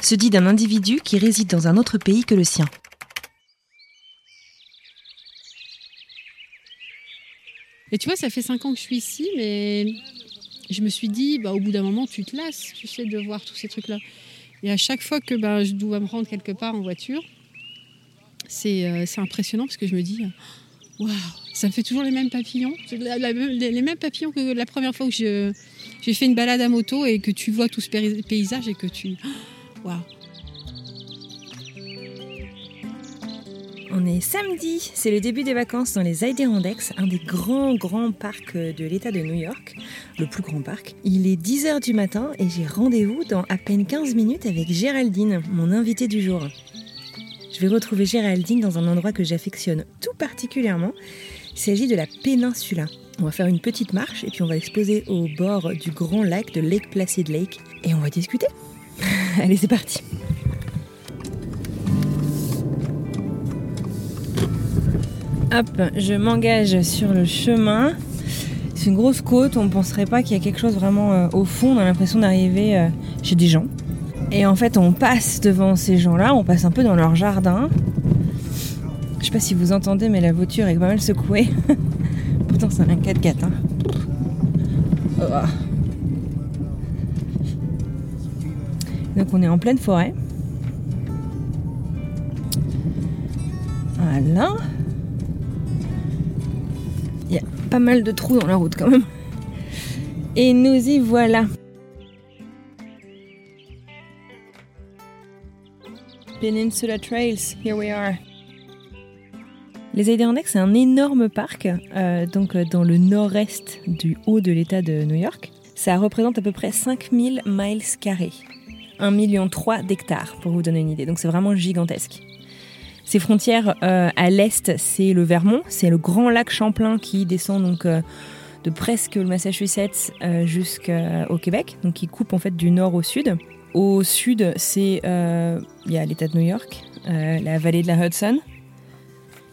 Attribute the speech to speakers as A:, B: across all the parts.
A: Se dit d'un individu qui réside dans un autre pays que le sien.
B: Et tu vois, ça fait cinq ans que je suis ici, mais je me suis dit, bah, au bout d'un moment, tu te lasses, tu sais, de voir tous ces trucs-là. Et à chaque fois que bah, je dois me rendre quelque part en voiture, c'est euh, impressionnant parce que je me dis, waouh, ça me fait toujours les mêmes papillons. Les mêmes papillons que la première fois où j'ai fait une balade à moto et que tu vois tout ce paysa- paysage et que tu.
A: On est samedi, c'est le début des vacances dans les Adirondacks, un des grands grands parcs de l'État de New York, le plus grand parc. Il est 10h du matin et j'ai rendez-vous dans à peine 15 minutes avec Géraldine, mon invitée du jour. Je vais retrouver Géraldine dans un endroit que j'affectionne tout particulièrement. Il s'agit de la péninsula. On va faire une petite marche et puis on va se poser au bord du grand lac de Lake Placid Lake et on va discuter. Allez, c'est parti. Hop, je m'engage sur le chemin. C'est une grosse côte, on ne penserait pas qu'il y a quelque chose vraiment euh, au fond, on a l'impression d'arriver euh, chez des gens. Et en fait, on passe devant ces gens-là, on passe un peu dans leur jardin. Je sais pas si vous entendez, mais la voiture est pas mal secouée. Pourtant, c'est un 4x4. hein. Oh. Donc, on est en pleine forêt. Voilà. Il y a pas mal de trous dans la route quand même. Et nous y voilà. Peninsula Trails, here we are. Les Adirondacks, c'est un énorme parc, euh, donc euh, dans le nord-est du haut de l'État de New York. Ça représente à peu près 5000 miles carrés. 1,3 million d'hectares, pour vous donner une idée. Donc c'est vraiment gigantesque. Ses frontières euh, à l'est, c'est le Vermont, c'est le grand lac Champlain qui descend donc euh, de presque le Massachusetts euh, jusqu'au Québec, donc qui coupe en fait du nord au sud. Au sud, c'est l'État de New York, la vallée de la Hudson,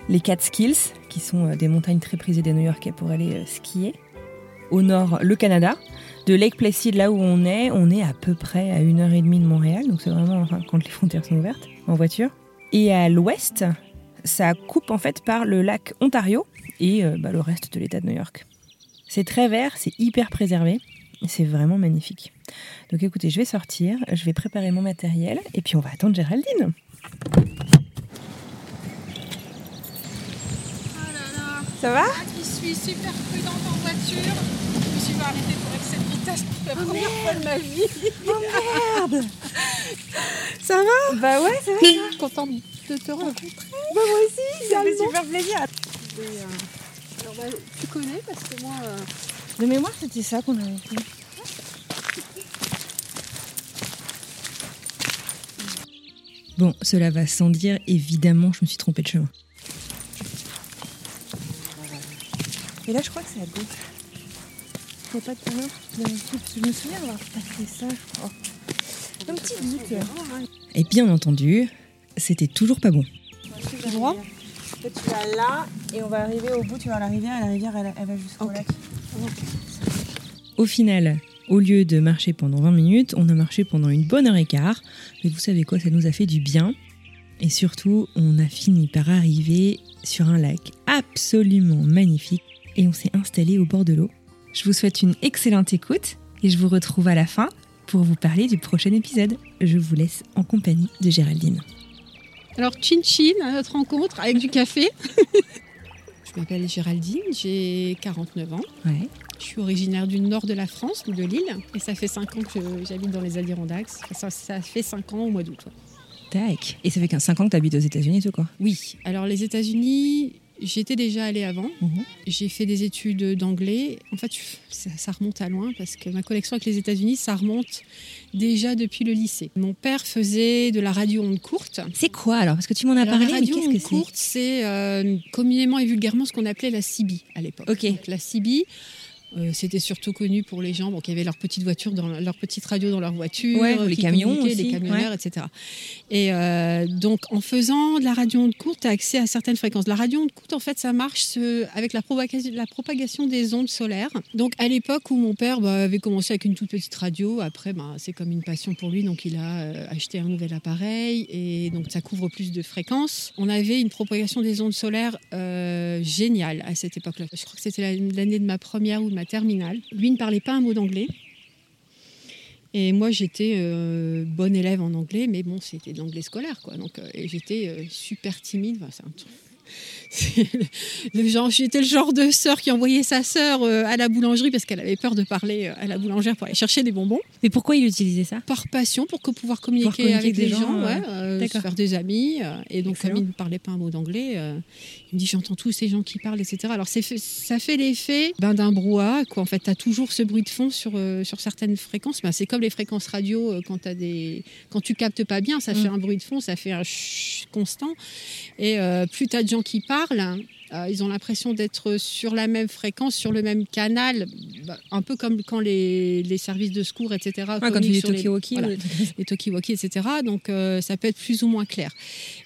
A: les Catskills, qui sont des montagnes très prisées des New-Yorkais pour aller skier. Au nord, le Canada. De Lake Placid, là où on est, on est à peu près à une heure et demie de Montréal, donc c'est vraiment quand les frontières sont ouvertes en voiture. Et à l'ouest, ça coupe en fait par le lac Ontario et euh, bah, le reste de l'État de New York. C'est très vert, c'est hyper préservé, c'est vraiment magnifique. Donc écoutez, je vais sortir, je vais préparer mon matériel, et puis on va attendre Géraldine. Ça va
B: Je suis super prudente en voiture. Je me suis pas arrêtée pour excès de vitesse pour la première fois de ma vie.
A: Oh merde
B: Ça va
A: Bah ouais, ça va.
B: Je suis contente de te rencontrer.
A: Bah moi aussi, ça fait super plaisir.
B: Et, euh, alors, bah, tu connais parce que moi, euh,
A: De mémoire, c'était ça qu'on avait fait. Bon, cela va sans dire, évidemment, je me suis trompée de chemin. Et là, je crois que c'est à gauche. Pas tout à l'heure, parce que je me souviens avoir passé ça, je crois. Un petit doute. Et bien entendu, c'était toujours pas bon.
B: droit.
A: Tu vas là, et on va arriver au bout, tu vas à la rivière, et la rivière, elle, elle va jusqu'au lac. Au final, au lieu de marcher pendant 20 minutes, on a marché pendant une bonne heure et quart. Mais vous savez quoi, ça nous a fait du bien. Et surtout, on a fini par arriver sur un lac absolument magnifique et on s'est installé au bord de l'eau. Je vous souhaite une excellente écoute et je vous retrouve à la fin pour vous parler du prochain épisode. Je vous laisse en compagnie de Géraldine.
B: Alors, chin chin à notre rencontre avec du café. je m'appelle Géraldine, j'ai 49 ans.
A: Ouais.
B: Je suis originaire du nord de la France, de Lille, et ça fait 5 ans que j'habite dans les Adirondacks. Ça, ça fait 5 ans au mois d'août.
A: Tac. Et ça fait 5 ans que tu habites aux États-Unis, tout quoi.
B: Oui, alors les États-Unis, j'étais déjà allée avant.
A: Mhm.
B: J'ai fait des études d'anglais. En fait, ça, ça remonte à loin parce que ma connexion avec les États-Unis, ça remonte déjà depuis le lycée. Mon père faisait de la radio onde courte.
A: C'est quoi alors? Parce que tu m'en as
B: Alors,
A: parlé,
B: la radio onde
A: que
B: courte, c'est euh, communément et vulgairement ce qu'on appelait la CB à l'époque.
A: Ok.
B: Donc, la CB, euh, c'était surtout connu pour les gens bon, qui avaient leur petite voiture, dans, leur petite radio dans leur voiture,
A: Ouais, ou les camions aussi,
B: les camionneurs, etc. Et euh, donc, en faisant de la radio onde courte, tu as accès à certaines fréquences. La radio onde courte, en fait, ça marche avec la propagation, la propagation des ondes solaires. Donc, à l'époque où mon père bah, avait commencé avec une toute petite radio, après, bah, c'est comme une passion pour lui, donc il a euh, acheté un nouvel appareil et donc ça couvre plus de fréquences. On avait une propagation des ondes solaires euh, géniale à cette époque-là. Je crois que c'était la- l'année de ma première ou de ma terminale. Lui ne parlait pas un mot d'anglais. Et moi, j'étais euh, bonne élève en anglais, mais bon, c'était de l'anglais scolaire, quoi. Donc, euh, et j'étais euh, super timide. Enfin, c'est un le- le genre, j'étais le genre de sœur qui envoyait sa sœur euh, à la boulangerie parce qu'elle avait peur de parler à la boulangère pour aller chercher des bonbons.
A: Mais pourquoi il utilisait ça?
B: Par passion, pour que pouvoir communiquer,
A: communiquer
B: avec
A: avec
B: des gens,
A: gens,
B: ouais, se
A: d'accord.
B: faire des amis. et donc,
A: Excellent.
B: comme il ne parlait pas un mot d'anglais, me dit J'entends tous ces gens qui parlent, etc. Alors, fait- ça fait l'effet ben, d'un brouhaha. Quoi. En fait, tu as toujours ce bruit de fond sur, euh, sur certaines fréquences. Ben, c'est comme les fréquences radio, euh, quand, t'as des... quand tu captes pas bien, ça
A: Mm.
B: fait un bruit de fond, ça fait un constant. Et euh, plus tu as de gens qui parlent, euh, ils ont l'impression d'être sur la même fréquence, sur le même canal, bah, un peu comme quand les, les services de secours, etc.
A: Ouais, quand tu dis
B: les-
A: Tokiwoki.
B: voilà, les talkie-walkie, etc. Donc euh, ça peut être plus ou moins clair.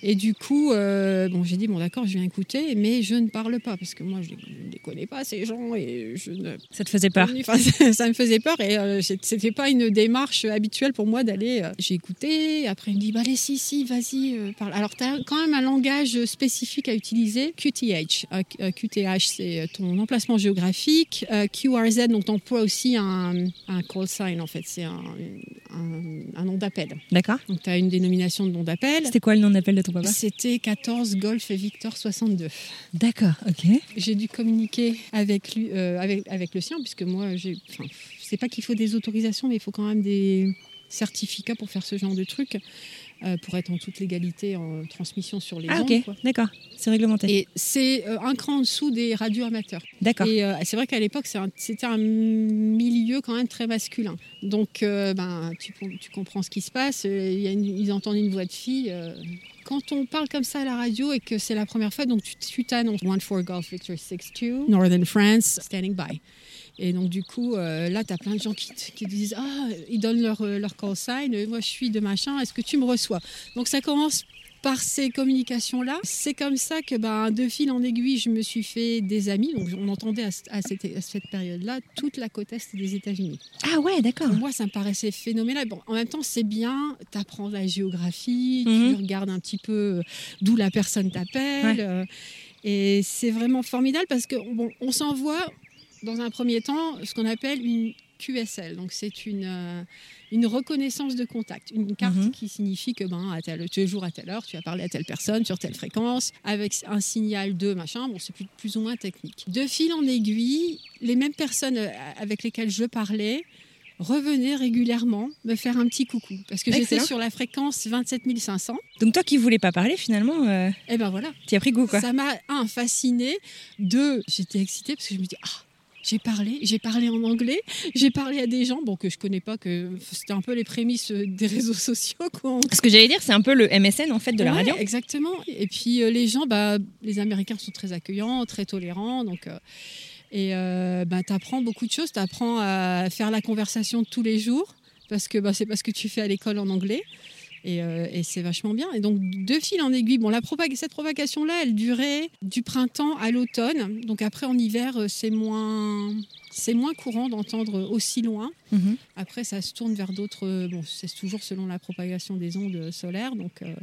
B: Et du coup, euh, bon, j'ai dit bon d'accord, je viens écouter, mais je ne parle pas parce que moi je ne les connais pas ces gens et je ne.
A: Ça te faisait peur
B: Enfin, ça, ça me faisait peur et c'était pas une démarche habituelle pour moi d'aller. j'ai écouté, après il me dit bah allez si si vas-y parle. Alors tu as quand même un langage spécifique à utiliser, QTH. Euh, euh, QTH c'est ton emplacement géographique, Euh, QRZ donc t'emploies aussi un, un call sign en fait, c'est un, un, un nom d'appel.
A: D'accord.
B: Donc tu as une dénomination de nom d'appel.
A: C'était quoi le nom d'appel de ton papa?
B: C'était 14 Golf Victor 62.
A: D'accord, ok.
B: J'ai dû communiquer avec lui, euh, avec, avec le sien, puisque moi, j'ai. Enfin, c'est pas qu'il faut des autorisations, mais il faut quand même des certificats pour faire ce genre de truc, euh, pour être en toute légalité en transmission sur les
A: Ah
B: ondes.
A: ok, d'accord. C'est réglementé.
B: Et c'est euh, un cran en dessous des radios amateurs.
A: D'accord.
B: Et euh, c'est vrai qu'à l'époque, un- c'était un, milieu quand même très masculin. Donc, euh, ben, tu, tu comprends ce qui se passe. euh, il y a une- ils entendent une voix de fille. euh, quand on parle comme ça à la radio et que c'est la première fois, donc tu tu t'annonces One for Golf Victor 62, Northern France, standing by. Et donc, du coup, euh, là, tu as plein de gens qui, te- qui disent Ah, ils donnent leur, euh, leur call sign. euh, Moi, je suis de machin. Est-ce que tu me reçois? Donc, ça commence par ces communications-là. C'est comme ça que, ben, de fil en aiguille, je me suis fait des amis. Donc, on entendait à, ce- à cette, à cette période-là toute la côte est des États-Unis.
A: Ah ouais, d'accord.
B: Pour moi, ça me paraissait phénoménal. Bon, en même temps, c'est bien, tu apprends la géographie,
A: Mhm.
B: tu regardes un petit peu d'où la personne t'appelle.
A: Ouais.
B: euh, et c'est vraiment formidable parce que bon, on s'envoie, dans un premier temps, ce qu'on appelle une QSL. Donc, c'est une, euh, une reconnaissance de contact. Une carte
A: Mhm.
B: qui signifie que ben, à tel, jour, à telle heure, tu as parlé à telle personne sur telle fréquence, avec un signal de machin. Bon, c'est plus, plus ou moins technique. De fil en aiguille, les mêmes personnes euh, avec lesquelles je parlais revenaient régulièrement me faire un petit coucou. Parce que j'étais sur la fréquence 27 500.
A: Donc toi qui voulais pas parler, finalement, euh,
B: Et ben voilà.
A: tu as pris goût, quoi.
B: Ça m'a, un, fasciné. Deux, j'étais excitée parce que je me dis, ah, j'ai parlé, j'ai parlé en anglais, j'ai parlé à des gens bon, que je connais pas, que c'était un peu les prémices euh, des réseaux sociaux. Quoi.
A: Ce que j'allais dire, c'est un peu le MSN, en fait, de la
B: Ouais,
A: radio.
B: Exactement. Et puis euh, les gens, bah, les Américains sont très accueillants, très tolérants. Donc, euh, et euh, bah, tu apprends beaucoup de choses. Tu apprends à faire la conversation de tous les jours parce que bah, c'est parce que tu fais à l'école en anglais. Et, euh, et c'est vachement bien. Et donc, de fil en aiguille, bon, la propag- cette propagation-là, elle durait du printemps à l'automne. Donc, après, en hiver, euh, c'est moins, c'est moins courant d'entendre aussi loin.
A: Mhm.
B: Après, ça se tourne vers d'autres. euh, Bon, c'est toujours selon la propagation des ondes solaires. Donc, euh,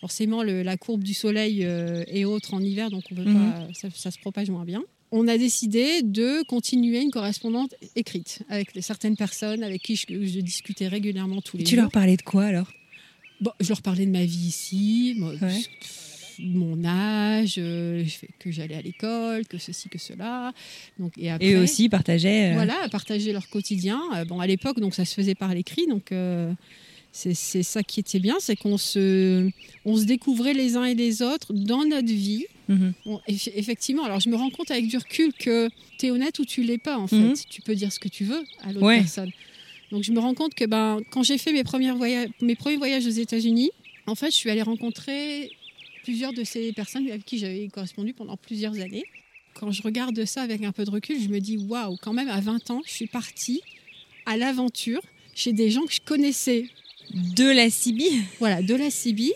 B: forcément, le- la courbe du soleil euh, est autre en hiver, donc on
A: Mhm.
B: pas, ça, ça se propage moins bien. On a décidé de continuer une correspondance écrite avec certaines personnes avec qui je, je discutais régulièrement tous les
A: Tu
B: jours.
A: leur parlais de quoi, alors?
B: Bon, je leur parlais de ma vie ici, moi,
A: Ouais.
B: mon âge, euh, que j'allais à l'école, que ceci, que cela. Donc, et après,
A: Et eux aussi partageaient. euh,
B: voilà, à partager leur quotidien. Euh, bon, à l'époque, donc ça se faisait par l'écrit, donc euh, c'est ça qui était bien, c'est qu'on se, on se découvrait les uns et les autres dans notre vie.
A: mhm.
B: Eff- effectivement, alors je me rends compte avec du recul que tu es honnête ou tu l'es pas, en fait.
A: Mhm.
B: Tu peux dire ce que tu veux à l'autre
A: Ouais.
B: personne. Donc je me rends compte que ben, quand j'ai fait mes, premiers voyages, mes premiers voyages aux États-Unis, en fait, je suis allée rencontrer plusieurs de ces personnes avec qui j'avais correspondu pendant plusieurs années. Quand je regarde ça avec un peu de recul, je me dis waouh, quand même à 20 ans, je suis partie à l'aventure chez des gens que je connaissais,
A: De la Sibie.
B: voilà, de la Sibie.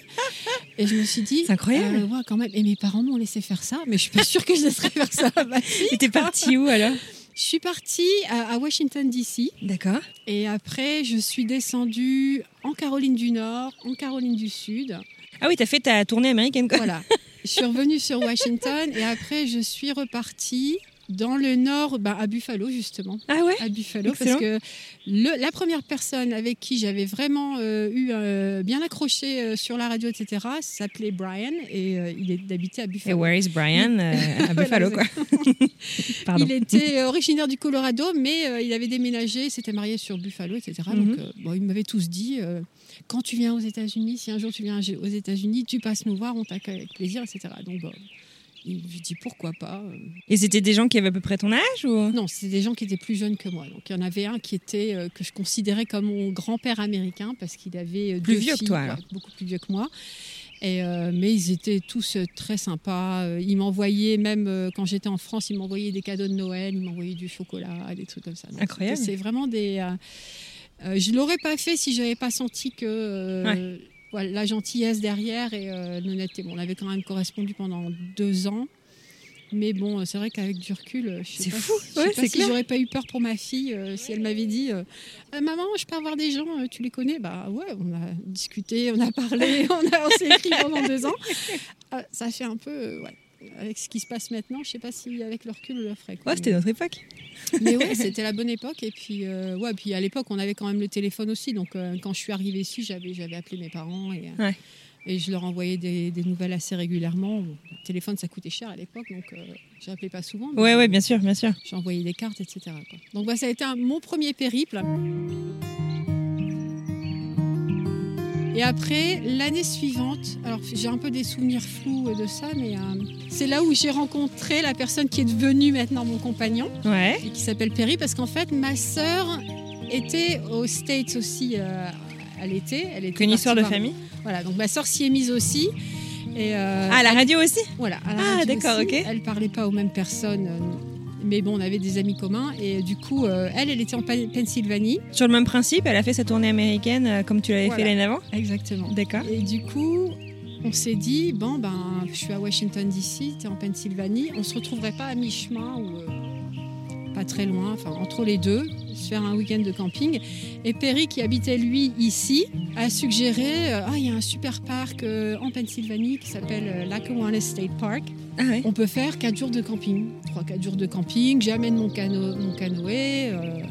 B: Et je me suis dit,
A: C'est incroyable.
B: euh, ouais, quand même. Et mes parents m'ont laissé faire ça, mais je suis pas sûre que je laisserais faire ça ma fille.
A: Et t'es partie où alors?
B: Je suis partie à, à Washington DC
A: D'accord.
B: et après je suis descendue en Caroline du Nord, en Caroline du Sud.
A: Ah oui, t'as fait ta tournée américaine quoi.
B: Voilà. je suis revenue sur Washington et après je suis repartie dans le Nord, bah, à Buffalo justement.
A: Ah ouais?
B: À Buffalo
A: Excellent.
B: parce que le- la première personne avec qui j'avais vraiment euh, eu euh, bien accroché euh, sur la radio, etc., s'appelait Brian et euh, il est d'habiter à
A: Et
B: Buffalo.
A: where is Brian À Buffalo quoi? Pardon.
B: Il était originaire du Colorado, mais il avait déménagé, s'était marié sur Buffalo, etc. Donc, euh, bon, ils m'avaient tous dit quand tu viens aux États-Unis, si un jour tu viens aux États-Unis, tu passes nous voir, on t'accueille avec plaisir, etc. Donc, bon, je dis pourquoi pas. euh.
A: Et c'était des gens qui avaient à peu près ton âge ou?
B: Non, c'était des gens qui étaient plus jeunes que moi. Donc, il y en avait un qui était euh, que je considérais comme mon grand-père américain parce qu'il avait euh,
A: Plus
B: deux
A: vieux que toi, alors.
B: beaucoup plus vieux que moi. Et, euh, mais ils étaient tous très sympas. Ils m'envoyaient, même euh, quand j'étais en France, ils m'envoyaient des cadeaux de Noël, ils m'envoyaient du chocolat, des trucs comme ça. Donc,
A: Incroyable.
B: C'est vraiment des. je l'aurais pas fait si j'avais pas senti que voilà, la gentillesse derrière et euh, l'honnêteté. Bon, on avait quand même correspondu pendant deux ans. Mais bon, c'est vrai qu'avec du recul, euh, je sais
A: C'est
B: pas,
A: fou.
B: je sais
A: Ouais,
B: pas si j'aurais pas eu peur pour ma fille euh, si elle m'avait dit euh, Euh, Maman, je peux avoir des gens, euh, tu les connais? Bah ouais, on a discuté, on a parlé, on, a- on s'est écrit pendant deux ans. Ça fait un peu, euh, ouais. Avec ce qui se passe maintenant, je sais pas si avec le recul, on le ferait.
A: Ouais, c'était notre époque.
B: Mais ouais, c'était la bonne époque. Et puis, euh, ouais, puis à l'époque, on avait quand même le téléphone aussi. Donc, euh, quand je suis arrivée ici, j'avais, j'avais appelé mes parents et, euh,
A: Ouais.
B: et je leur envoyais des, des nouvelles assez régulièrement. Le téléphone, ça coûtait cher à l'époque, donc euh, je n'appelais pas souvent. mais
A: Ouais, ouais, bien sûr, bien sûr.
B: Envoyé des cartes, etc. quoi. Donc, bah, ça a été un- mon premier périple. Et après, l'année suivante, alors j'ai un peu des souvenirs flous de ça, mais euh, c'est là où j'ai rencontré la personne qui est devenue maintenant mon compagnon
A: Ouais.
B: et qui s'appelle Perry parce qu'en fait ma sœur était aux States aussi euh, à l'été. Elle était
A: Qu'une histoire de famille.
B: Voilà, donc ma sœur s'y est mise aussi. Et euh,
A: Ah, la radio aussi
B: voilà. à la
A: Ah, d'accord, ok.
B: Elle parlait pas aux mêmes personnes, euh, mais bon, on avait des amis communs et du coup, euh, elle, elle était en Pen- Pennsylvanie.
A: Sur le même principe, elle a fait sa tournée américaine euh, comme tu l'avais
B: Voilà.
A: fait l'année avant
B: Exactement.
A: D'accord.
B: Et du coup, on s'est dit bon ben, je suis à Washington DC, tu es en Pennsylvanie, on se retrouverait pas à mi-chemin ou euh, pas très loin, enfin entre les deux, se faire un week-end de camping. Et Perry, qui habitait lui ici, a suggéré euh, ah il y a un super parc euh, en Pennsylvanie qui s'appelle euh, Lackawanna State Park.
A: Ah ouais.
B: On peut faire 4 jours de camping, 3-4 jours de camping. J'amène mon, cano mon canoë. euh,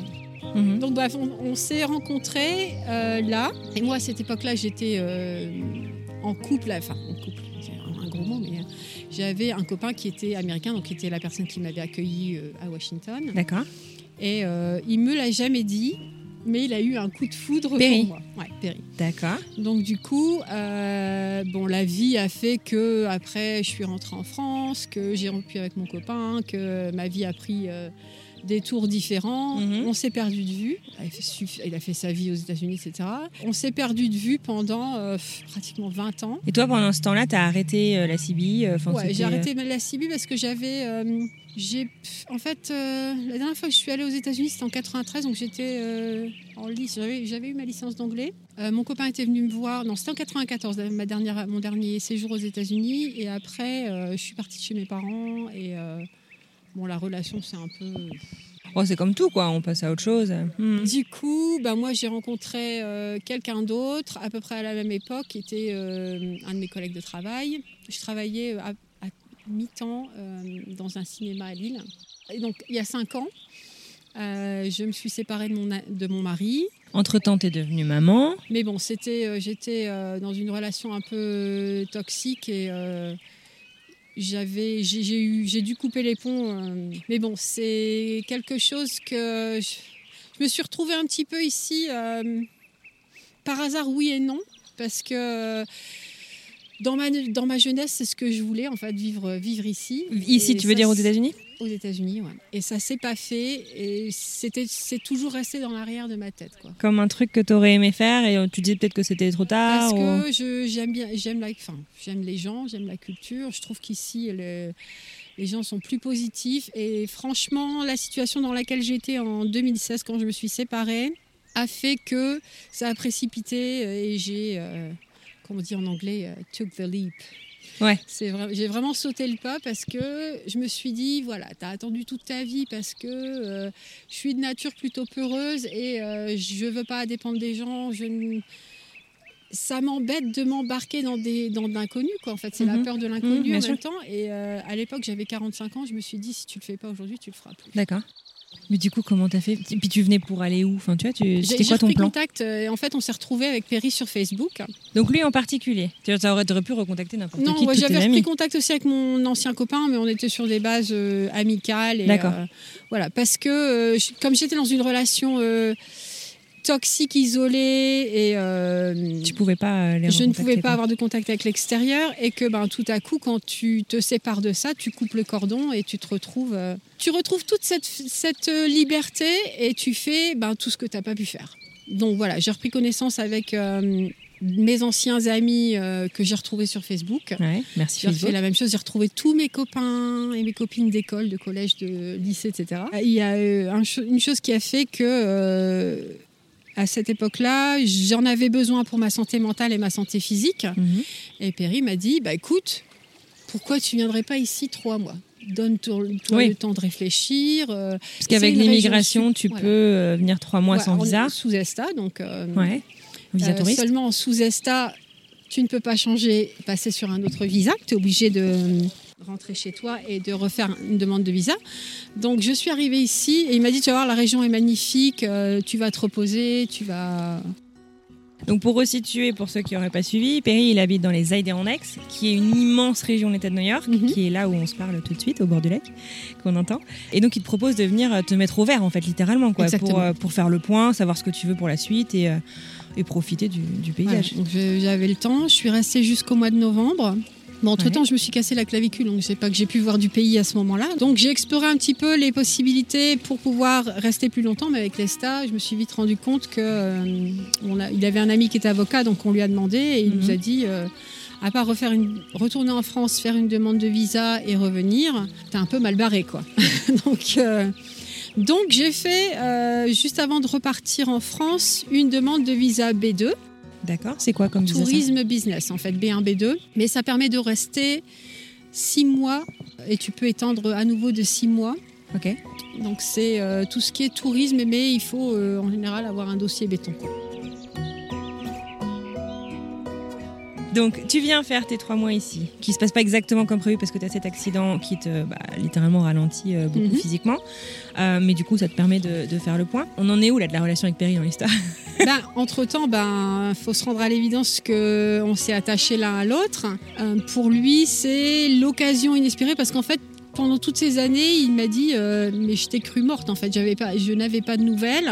A: Mhm.
B: donc bref, on, on s'est rencontrés euh, là. Et moi, à cette époque-là, j'étais euh, en couple, enfin en couple, c'est un gros mot, mais j'avais un copain qui était américain, donc qui était la personne qui m'avait accueilli euh, à Washington.
A: D'accord.
B: Et euh, il me l'a jamais dit, mais il a eu un coup de foudre
A: Perry.
B: pour moi. Ouais, Perry.
A: D'accord.
B: Donc du coup, euh, bon, la vie a fait que après, je suis rentrée en France, que j'ai rompu avec mon copain, que ma vie a pris euh, des tours différents.
A: Mhm.
B: On s'est perdu de vue. Il a, fait, suff- il a fait sa vie aux États-Unis, etc. On s'est perdu de vue pendant euh, pratiquement 20 ans.
A: Et toi, pendant ce temps-là, t'as arrêté euh, la CB euh,
B: Ouais, j'ai
A: euh,
B: arrêté la CB parce que j'avais. j'ai, en fait, la dernière fois que je suis allée aux États-Unis, c'était en 93, donc j'étais en licence. J'avais, eu ma licence d'anglais. Mon copain était venu me voir. Non, c'était en 94, ma dernière, mon dernier séjour aux États-Unis. Et après, je suis partie de chez mes parents. Et bon, la relation, c'est un peu.
A: Oh, c'est comme tout, quoi. On passe à autre chose. Mhm.
B: Du coup, bah, moi, j'ai rencontré euh, quelqu'un d'autre, à peu près à la même époque, qui était euh, un de mes collègues de travail. Je travaillais à, à mi-temps euh, dans un cinéma à Lille. Et donc, il y a cinq ans, je me suis séparée de mon, de mon mari.
A: Entre-temps, tu es devenue maman.
B: Mais bon, c'était, j'étais dans une relation un peu toxique et j'avais, j'ai, eu, j'ai dû couper les ponts. mais bon, c'est quelque chose que je, me suis retrouvée un petit peu ici par hasard, oui et non, parce que dans ma, dans ma jeunesse, c'est ce que je voulais, en fait, vivre, vivre ici.
A: Ici, tu veux dire aux États-Unis?
B: Aux États-Unis. Et ça s'est pas fait, et c'était, c'est toujours resté dans l'arrière de ma tête. Quoi.
A: Comme un truc que tu aurais aimé faire, et tu disais peut-être que c'était trop tard
B: Parce que je, j'aime, bien, j'aime, la, enfin, j'aime les gens, j'aime la culture. Je trouve qu'ici, les gens sont plus positifs. Et franchement, la situation dans laquelle j'étais en 2016, quand je me suis séparée, a fait que ça a précipité et j'ai. Euh, on dit en anglais, euh, took the leap.
A: Ouais.
B: C'est vrai, j'ai vraiment sauté le pas parce que je me suis dit, voilà, tu as attendu toute ta vie parce que euh, je suis de nature plutôt peureuse et euh, je veux pas dépendre des gens. Je Ça m'embête de m'embarquer dans des dans de l'inconnu, quoi. En fait, c'est la mhm. peur de l'inconnu mhm, en même temps. Et à l'époque, j'avais 45 ans. Je me suis dit, si tu le fais pas aujourd'hui, tu le feras plus.
A: D'accord. Mais du coup, comment t'as fait Puis tu venais pour aller où Enfin, tu vois, tu... c'était quoi ton plan
B: contact. Euh, en fait, on s'est retrouvé avec Perry sur Facebook.
A: Donc lui en particulier. Tu aurais, pu recontacter n'importe qui.
B: Non, j'avais repris contact aussi avec mon ancien copain, mais on était sur des bases euh, amicales.
A: D'accord.
B: Euh, voilà, parce que comme j'étais dans une relation toxique, isolée et
A: euh, tu pouvais pas les
B: je ne pouvais pas avoir de contact avec l'extérieur et que ben tout à coup quand tu te sépares de ça, tu coupes le cordon et tu te retrouves euh, tu retrouves toute cette, cette euh, liberté et tu fais ben, tout ce que tu n'as pas pu faire. Donc voilà, j'ai repris connaissance avec mes anciens amis que j'ai retrouvés sur Facebook.
A: Ouais, merci.
B: J'ai fait la même chose. J'ai retrouvé tous mes copains et mes copines d'école, de collège, de lycée, etc. Il y a une chose qui a fait que à cette époque-là, j'en avais besoin pour ma santé mentale et ma santé physique. Mhm. Et Perry m'a dit, bah écoute, pourquoi tu viendrais pas ici trois mois? Donne-toi le temps de réfléchir.
A: Euh, Parce qu'avec l'immigration, tu peux euh, venir trois mois sans visa.
B: Sous ESTA, donc.
A: Euh, ouais. Visa touriste.
B: Seulement sous ESTA, tu ne peux pas changer, passer sur un autre visa. Tu es obligé de rentrer chez toi et de refaire une demande de visa. Donc je suis arrivée ici et il m'a dit, tu vas voir, la région est magnifique, euh, tu vas te reposer, tu vas...
A: Donc pour resituer, pour ceux qui n'auraient pas suivi, Perry, il habite dans les Adirondacks, qui est une immense région de l'État de New York, mhm. qui est là où on se parle tout de suite, au bord du lac, qu'on entend. Et donc il te propose de venir te mettre au vert, en fait, littéralement, quoi, pour, euh, pour, faire le point, savoir ce que tu veux pour la suite et, euh, et profiter du, du paysage.
B: J'avais le temps, je suis restée jusqu'au mois de novembre entre-temps, je me suis cassé la clavicule, donc c'est pas que j'ai pu voir du pays à ce moment-là. Donc j'ai exploré un petit peu les possibilités pour pouvoir rester plus longtemps, mais avec l'ESTA, je me suis vite rendu compte que euh, il avait un ami qui était avocat, donc on lui a demandé et il nous a mhm. dit. Euh, à part refaire une, retourner en France, faire une demande de visa et revenir, t'es un peu mal barré, quoi. donc, euh, donc j'ai fait, juste avant de repartir en France, une demande de visa B2
A: D'accord. C'est quoi comme
B: Tourisme business, en fait, B1, B2. Mais ça permet de rester six mois et tu peux étendre à nouveau de six mois.
A: Ok.
B: Donc c'est euh, tout ce qui est tourisme, mais il faut euh, en général avoir un dossier béton.
A: Donc, tu viens faire tes trois mois ici, qui se passe pas exactement comme prévu parce que tu as cet accident qui te bah, littéralement ralentit euh, beaucoup mhm. physiquement. Euh, mais du coup, ça te permet de, faire le point. On en est où là de la relation avec Perry dans l'histoire?
B: Ben, Entre temps, ben faut se rendre à l'évidence qu'on s'est attaché l'un à l'autre. Euh, pour lui, c'est l'occasion inespérée parce qu'en fait, pendant toutes ces années, il m'a dit mais je t'ai cru morte en fait, j'avais pas, je n'avais pas de nouvelles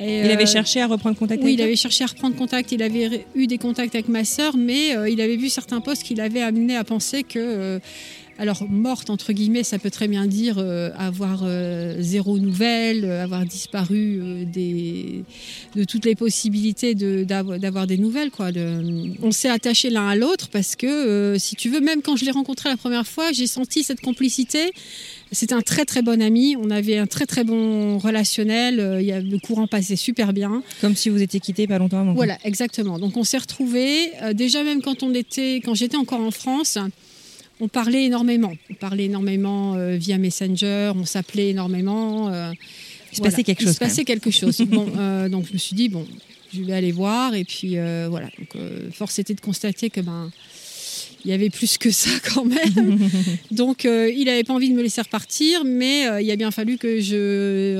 A: il avait euh, cherché à reprendre contact
B: Oui,
A: il
B: avait cherché à reprendre contact. Il avait eu des contacts avec ma sœur, mais euh, il avait vu certains postes qui l'avaient amené à penser que euh, alors morte entre guillemets, ça peut très bien dire avoir zéro nouvelle, avoir disparu des, de toutes les possibilités d'avoir des nouvelles. Quoi. on s'est attaché l'un à l'autre parce que si tu veux, même quand je l'ai rencontré la première fois, j'ai senti cette complicité. C'était un très très bon ami. On avait un très très bon relationnel. Euh, il y a, le courant passait super bien.
A: Comme si vous étiez quittés pas longtemps avant.
B: Voilà, exactement. Donc on s'est retrouvés. Euh, déjà même quand on était, quand j'étais encore en France, on parlait énormément. On parlait énormément euh, via Messenger. On s'appelait énormément.
A: il se passait quelque chose. Il
B: se passait quelque chose. bon, donc je me suis dit bon, je vais aller voir et puis voilà. Donc force était de constater que ben il y avait plus que ça quand même. Donc euh, il n'avait pas envie de me laisser repartir, mais euh, il a bien fallu que je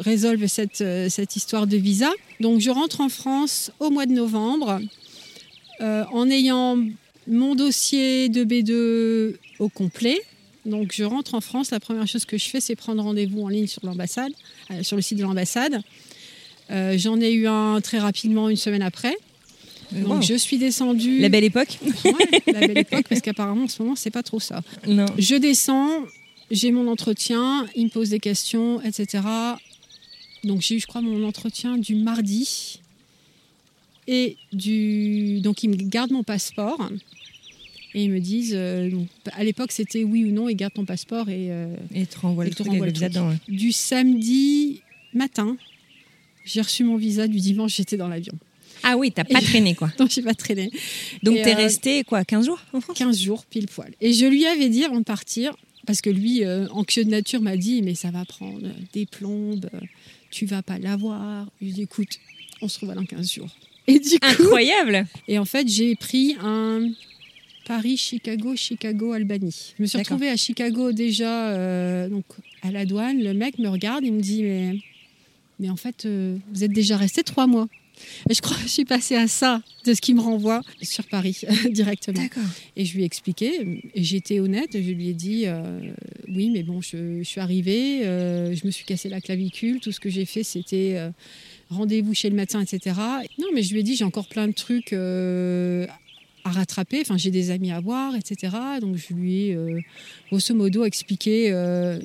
B: résolve cette, euh, cette, histoire de visa. Donc je rentre en France au mois de novembre en ayant mon dossier de B2 au complet. Donc je rentre en France, la première chose que je fais, c'est prendre rendez-vous en ligne sur l'ambassade, sur le site de l'ambassade. J'en ai eu un très rapidement une semaine après. Donc je suis descendue.
A: La belle époque
B: la belle époque, parce qu'apparemment en ce moment, c'est pas trop ça. Non. Je descends, j'ai mon entretien, il me pose des questions, etc. Donc j'ai eu, je crois, mon entretien du mardi. Et du... donc ils me gardent mon passeport. Et ils me disent, euh, à l'époque c'était oui ou non, ils gardent ton passeport et, euh,
A: et te renvoient le, truc, le
B: Du samedi matin, j'ai reçu mon visa, du dimanche j'étais dans l'avion.
A: Ah oui, t'as pas traîné quoi.
B: non, j'ai pas traîné.
A: Donc t'es es euh, resté quoi, 15 jours en France?
B: 15 jours, pile poil. Et je lui avais dit avant de partir, parce que lui, anxieux de nature, m'a dit mais ça va prendre des plombes, tu vas pas l'avoir. Je lui ai dit écoute, on se revoit dans 15 jours.
A: Et du coup, Incroyable
B: Et en fait, j'ai pris un Paris, Chicago, Chicago, Albanie. Je me suis retrouvée à Chicago déjà, euh, donc à la douane. Le mec me regarde, il me dit mais, mais en fait, vous êtes déjà resté trois mois. Et je crois que je suis passée à ça, de ce qui me renvoie sur Paris directement. Et je lui ai expliqué, et j'étais honnête, je lui ai dit euh, oui, mais bon, je, suis arrivée, euh, je me suis cassé la clavicule, tout ce que j'ai fait, c'était euh, rendez-vous chez le médecin, etc. Non, mais je lui ai dit, j'ai encore plein de trucs rattraper. Enfin, j'ai des amis à voir, etc. Donc, je lui ai grosso modo expliqué.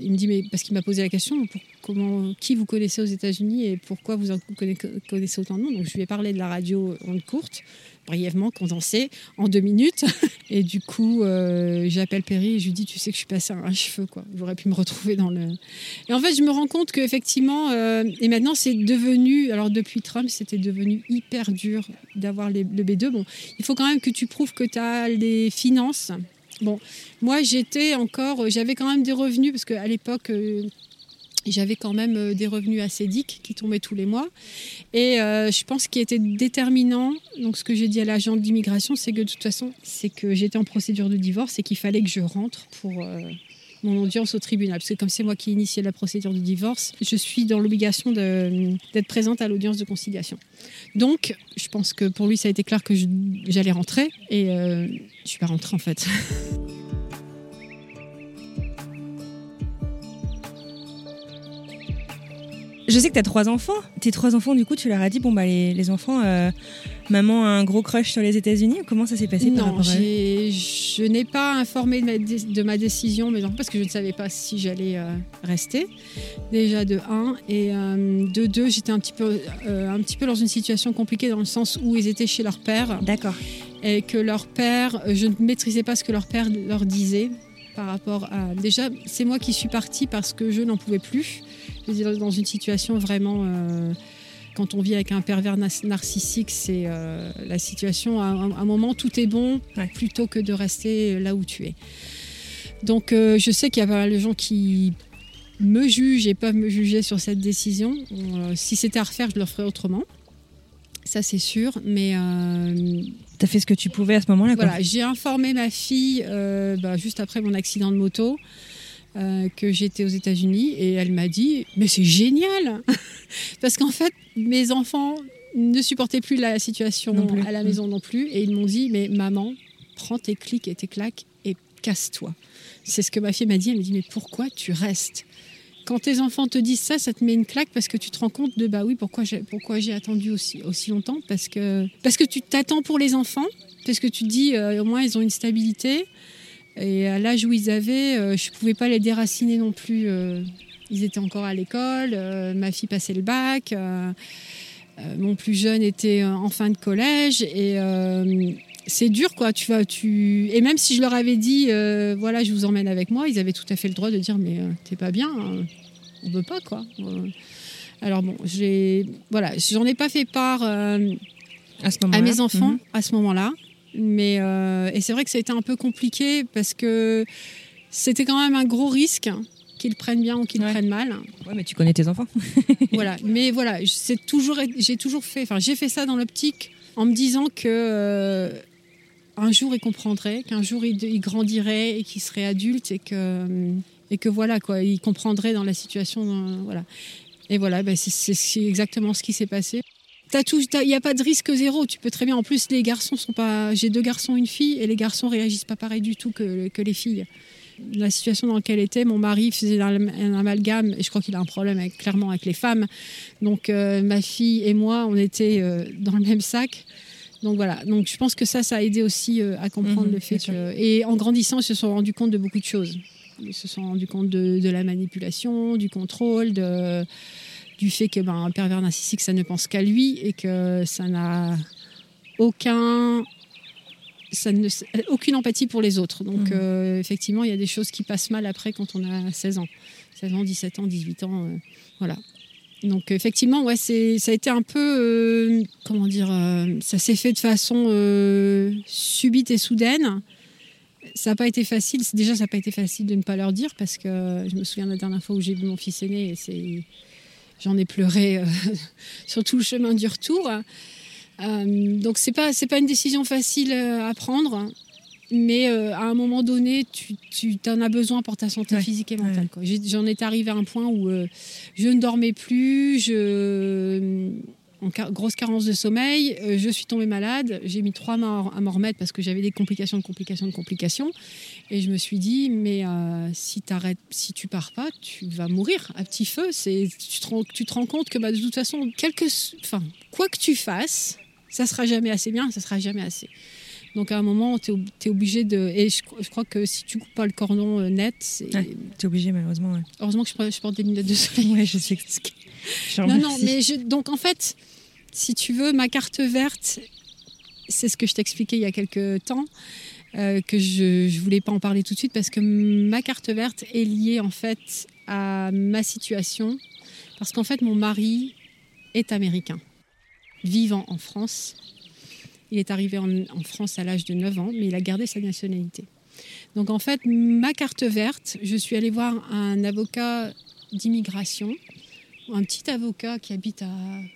B: il me dit, mais parce qu'il m'a posé la question, pour, comment, qui vous connaissez aux États-Unis et pourquoi vous en connaissez autant de monde? Donc, je lui ai parlé de la radio en courte, brièvement condensée, en deux minutes. Et du coup, euh, j'appelle Perry et je lui dis Tu sais que je suis passée à un cheveu, quoi. J'aurais pu me retrouver dans le. Et en fait, je me rends compte qu'effectivement, euh, et maintenant, c'est devenu, alors depuis Trump, c'était devenu hyper dur d'avoir le B2. Bon, il faut quand même que tu prouves que tu as les finances. Bon, moi, j'étais encore, j'avais quand même des revenus parce qu'à l'époque, euh, j'avais quand même euh, des revenus assez diques qui tombaient tous les mois. Et euh, je pense qu'il était déterminant, donc ce que j'ai dit à l'agent d'immigration, c'est que de toute façon, c'est que j'étais en procédure de divorce et qu'il fallait que je rentre pour euh, mon audience au tribunal. Parce que comme c'est moi qui initiais la procédure de divorce, je suis dans l'obligation d'être présente à l'audience de conciliation. Donc, je pense que pour lui, ça a été clair que j'allais rentrer. Et je ne suis pas rentrée en fait.
A: Je sais que tu as trois enfants. Tes trois enfants, du coup, tu leur as dit bon, bah, les, enfants, euh, maman a un gros crush sur les États-Unis. Comment ça s'est passé
B: non, par je n'ai pas informé de ma, de ma, décision mes enfants parce que je ne savais pas si j'allais euh, rester. Déjà de un. Et euh, de deux, j'étais un, petit peu, un petit peu dans une situation compliquée dans le sens où ils étaient chez leur père.
A: D'accord.
B: Et que leur père, je ne maîtrisais pas ce que leur père leur disait par rapport à. Déjà, c'est moi qui suis partie parce que je n'en pouvais plus dans une situation vraiment. Euh, quand on vit avec un pervers narcissique, c'est euh, la situation. À un, moment, tout est bon plutôt que de rester là où tu es. Donc, euh, je sais qu'il y a pas mal de gens qui me jugent et peuvent me juger sur cette décision. si c'était à refaire, je le ferais autrement. Ça, c'est sûr. Mais.
A: tu as fait ce que tu pouvais à ce moment-là
B: Voilà, j'ai informé ma fille bah, juste après mon accident de moto. Euh, que j'étais aux États-Unis et elle m'a dit mais c'est génial parce qu'en fait mes enfants ne supportaient plus la situation à la maison non plus et ils m'ont dit mais maman prends tes clics et tes claques et casse-toi c'est ce que ma fille m'a dit elle m'a dit mais pourquoi tu restes? Quand tes enfants te disent ça, ça te met une claque parce que tu te rends compte de bah oui pourquoi j'ai pourquoi j'ai attendu aussi aussi longtemps? Parce que parce que tu t'attends pour les enfants parce que tu te dis euh, au moins ils ont une stabilité et à l'âge où ils avaient, euh, je ne pouvais pas les déraciner non plus. Euh. ils étaient encore à l'école, ma fille passait le bac, mon plus jeune était en fin de collège. Et c'est dur, quoi. Tu vas, tu... Et même si je leur avais dit, voilà, je vous emmène avec moi, ils avaient tout à fait le droit de dire, mais t'es pas bien, hein. on veut pas, quoi. Alors bon, j'ai, voilà, j'en ai pas fait part à, mes enfants mhm. à ce moment-là. Mais, euh, et c'est vrai que ça a été un peu compliqué parce que c'était quand même un gros risque qu'ils prennent bien ou qu'ils prennent mal.
A: Ouais, mais tu connais tes enfants.
B: voilà, mais voilà, c'est toujours, j'ai toujours fait, enfin, j'ai fait ça dans l'optique en me disant que euh, un jour il comprendrait, qu'un jour il, grandirait et qu'il serait adulte et que, et que voilà, quoi, il comprendrait dans la situation. voilà. Et voilà, ben c'est exactement ce qui s'est passé. Il n'y a pas de risque zéro. Tu peux très bien. En plus, les garçons sont pas. J'ai deux garçons, une fille, et les garçons réagissent pas pareil du tout que, que les filles. La situation dans laquelle était, mon mari faisait un, amalgame, et je crois qu'il a un problème clairement avec les femmes. Donc, euh, ma fille et moi, on était euh, dans le même sac. Donc voilà, donc je pense que ça, ça a aidé aussi euh, à comprendre mhm, le fait que... Et en grandissant, ils se sont rendus compte de beaucoup de choses. Ils se sont rendus compte de, la manipulation, du contrôle, de, du fait que ben, un pervers narcissique, ça ne pense qu'à lui et que ça n'a aucun... Ça ne, aucune empathie pour les autres. Donc, mhm. euh, effectivement, il y a des choses qui passent mal après quand on a 16 ans. 16 ans, 17 ans, 18 ans. Euh, voilà. Donc effectivement, ouais, ça a été un peu, euh, comment dire, euh, ça s'est fait de façon euh, subite et soudaine. Ça n'a pas été facile. Déjà, ça n'a pas été facile de ne pas leur dire parce que je me souviens de la dernière fois où j'ai vu mon fils aîné et j'en ai pleuré sur tout le chemin du retour. donc c'est pas, c'est pas une décision facile à prendre mais euh, à un moment donné, tu, tu en as besoin pour ta santé physique et mentale. J'en étais arrivée à un point où euh, je ne dormais plus, je, en grosse carence de sommeil, euh, je suis tombée malade, j'ai mis trois mois à m'en remettre parce que j'avais des complications, de complications, de complications. Et je me suis dit, mais si, si tu pars pas, tu vas mourir à petit feu. Tu te, tu te rends compte que bah, de toute façon, quelque, quoi que tu fasses, ça sera jamais assez bien, ça sera jamais assez. Donc à un moment, tu es, obligé de. Et je, crois que si tu coupes pas le cordon euh, net, c'est.
A: tu es obligé, malheureusement.
B: Heureusement que je, porte des lunettes de soleil.
A: ouais, je sais.
B: non, non, mais je, donc en fait, si tu veux, ma carte verte, c'est ce que je t'expliquais il y a quelques temps. Euh, que je ne voulais pas en parler tout de suite parce que ma carte verte est liée en fait à ma situation parce qu'en fait mon mari est américain vivant en France il est arrivé en, France à l'âge de 9 ans, mais il a gardé sa nationalité. Donc en fait, ma carte verte, je suis allée voir un avocat d'immigration, un petit avocat qui habite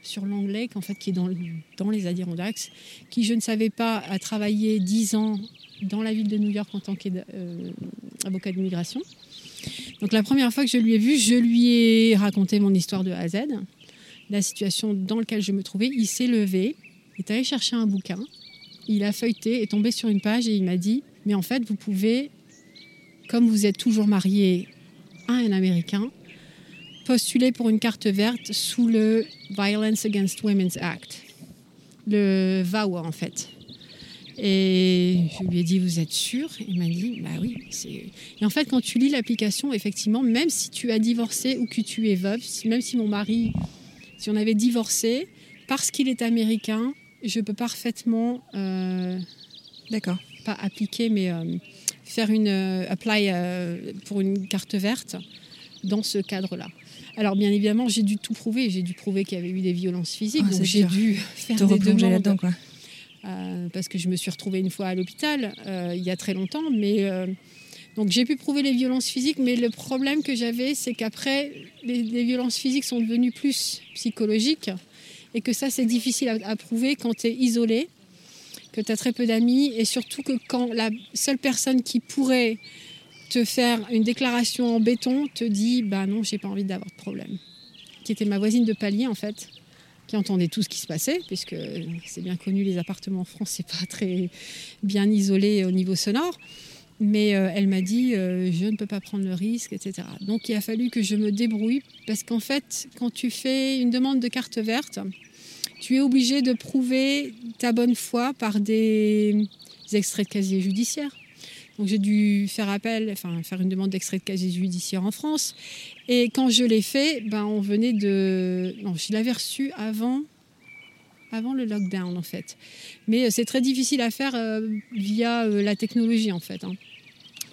B: sur l'Anglais, fait, qui est dans, les Adirondacks, qui, je ne savais pas, a travaillé 10 ans dans la ville de New York en tant qu'avocat euh, d'immigration. Donc la première fois que je lui ai vu, je lui ai raconté mon histoire de A à Z, la situation dans laquelle je me trouvais. Il s'est levé, est allé chercher un bouquin, il a feuilleté, est tombé sur une page et il m'a dit Mais en fait, vous pouvez, comme vous êtes toujours marié à un Américain, postuler pour une carte verte sous le Violence Against Women's Act, le VAWA en fait. Et je lui ai dit, vous êtes sûr? Il m'a dit, bah oui. Et en fait, quand tu lis l'application, effectivement, même si tu as divorcé ou que tu es veuve, même si mon mari, si on avait divorcé, parce qu'il est américain, je peux parfaitement, euh, d'accord, pas appliquer, mais euh, faire une euh, apply pour une carte verte dans ce cadre-là. Alors bien évidemment, j'ai dû tout prouver. J'ai dû prouver qu'il y avait eu des violences physiques, ah, donc j'ai dû faire des demandes. Quoi. parce que je me suis retrouvée une fois à l'hôpital il y a très longtemps, mais donc j'ai pu prouver les violences physiques, mais le problème que j'avais, c'est qu'après, les, les, violences physiques sont devenues plus psychologiques et que ça c'est difficile à, prouver quand tu es isolé, que tu as très peu d'amis et surtout que quand la seule personne qui pourrait te faire une déclaration en béton te dit bah non, j'ai pas envie d'avoir de problème. Qui était ma voisine de palier en fait, qui entendait tout ce qui se passait, puisque c'est bien connu, les appartements en France, c'est pas très bien isolé au niveau sonore. Mais euh, elle m'a dit, euh, je ne peux pas prendre le risque, etc. Donc il a fallu que je me débrouille, parce qu'en fait, quand tu fais une demande de carte verte, tu es obligé de prouver ta bonne foi par des extraits de casier judiciaire. Donc j'ai dû faire appel, enfin faire une demande d'extrait de casier judiciaire en France. Et quand je l'ai fait, ben on venait de, non, je l'avais reçu avant, avant le lockdown en fait. Mais euh, c'est très difficile à faire via la technologie en fait. Hein.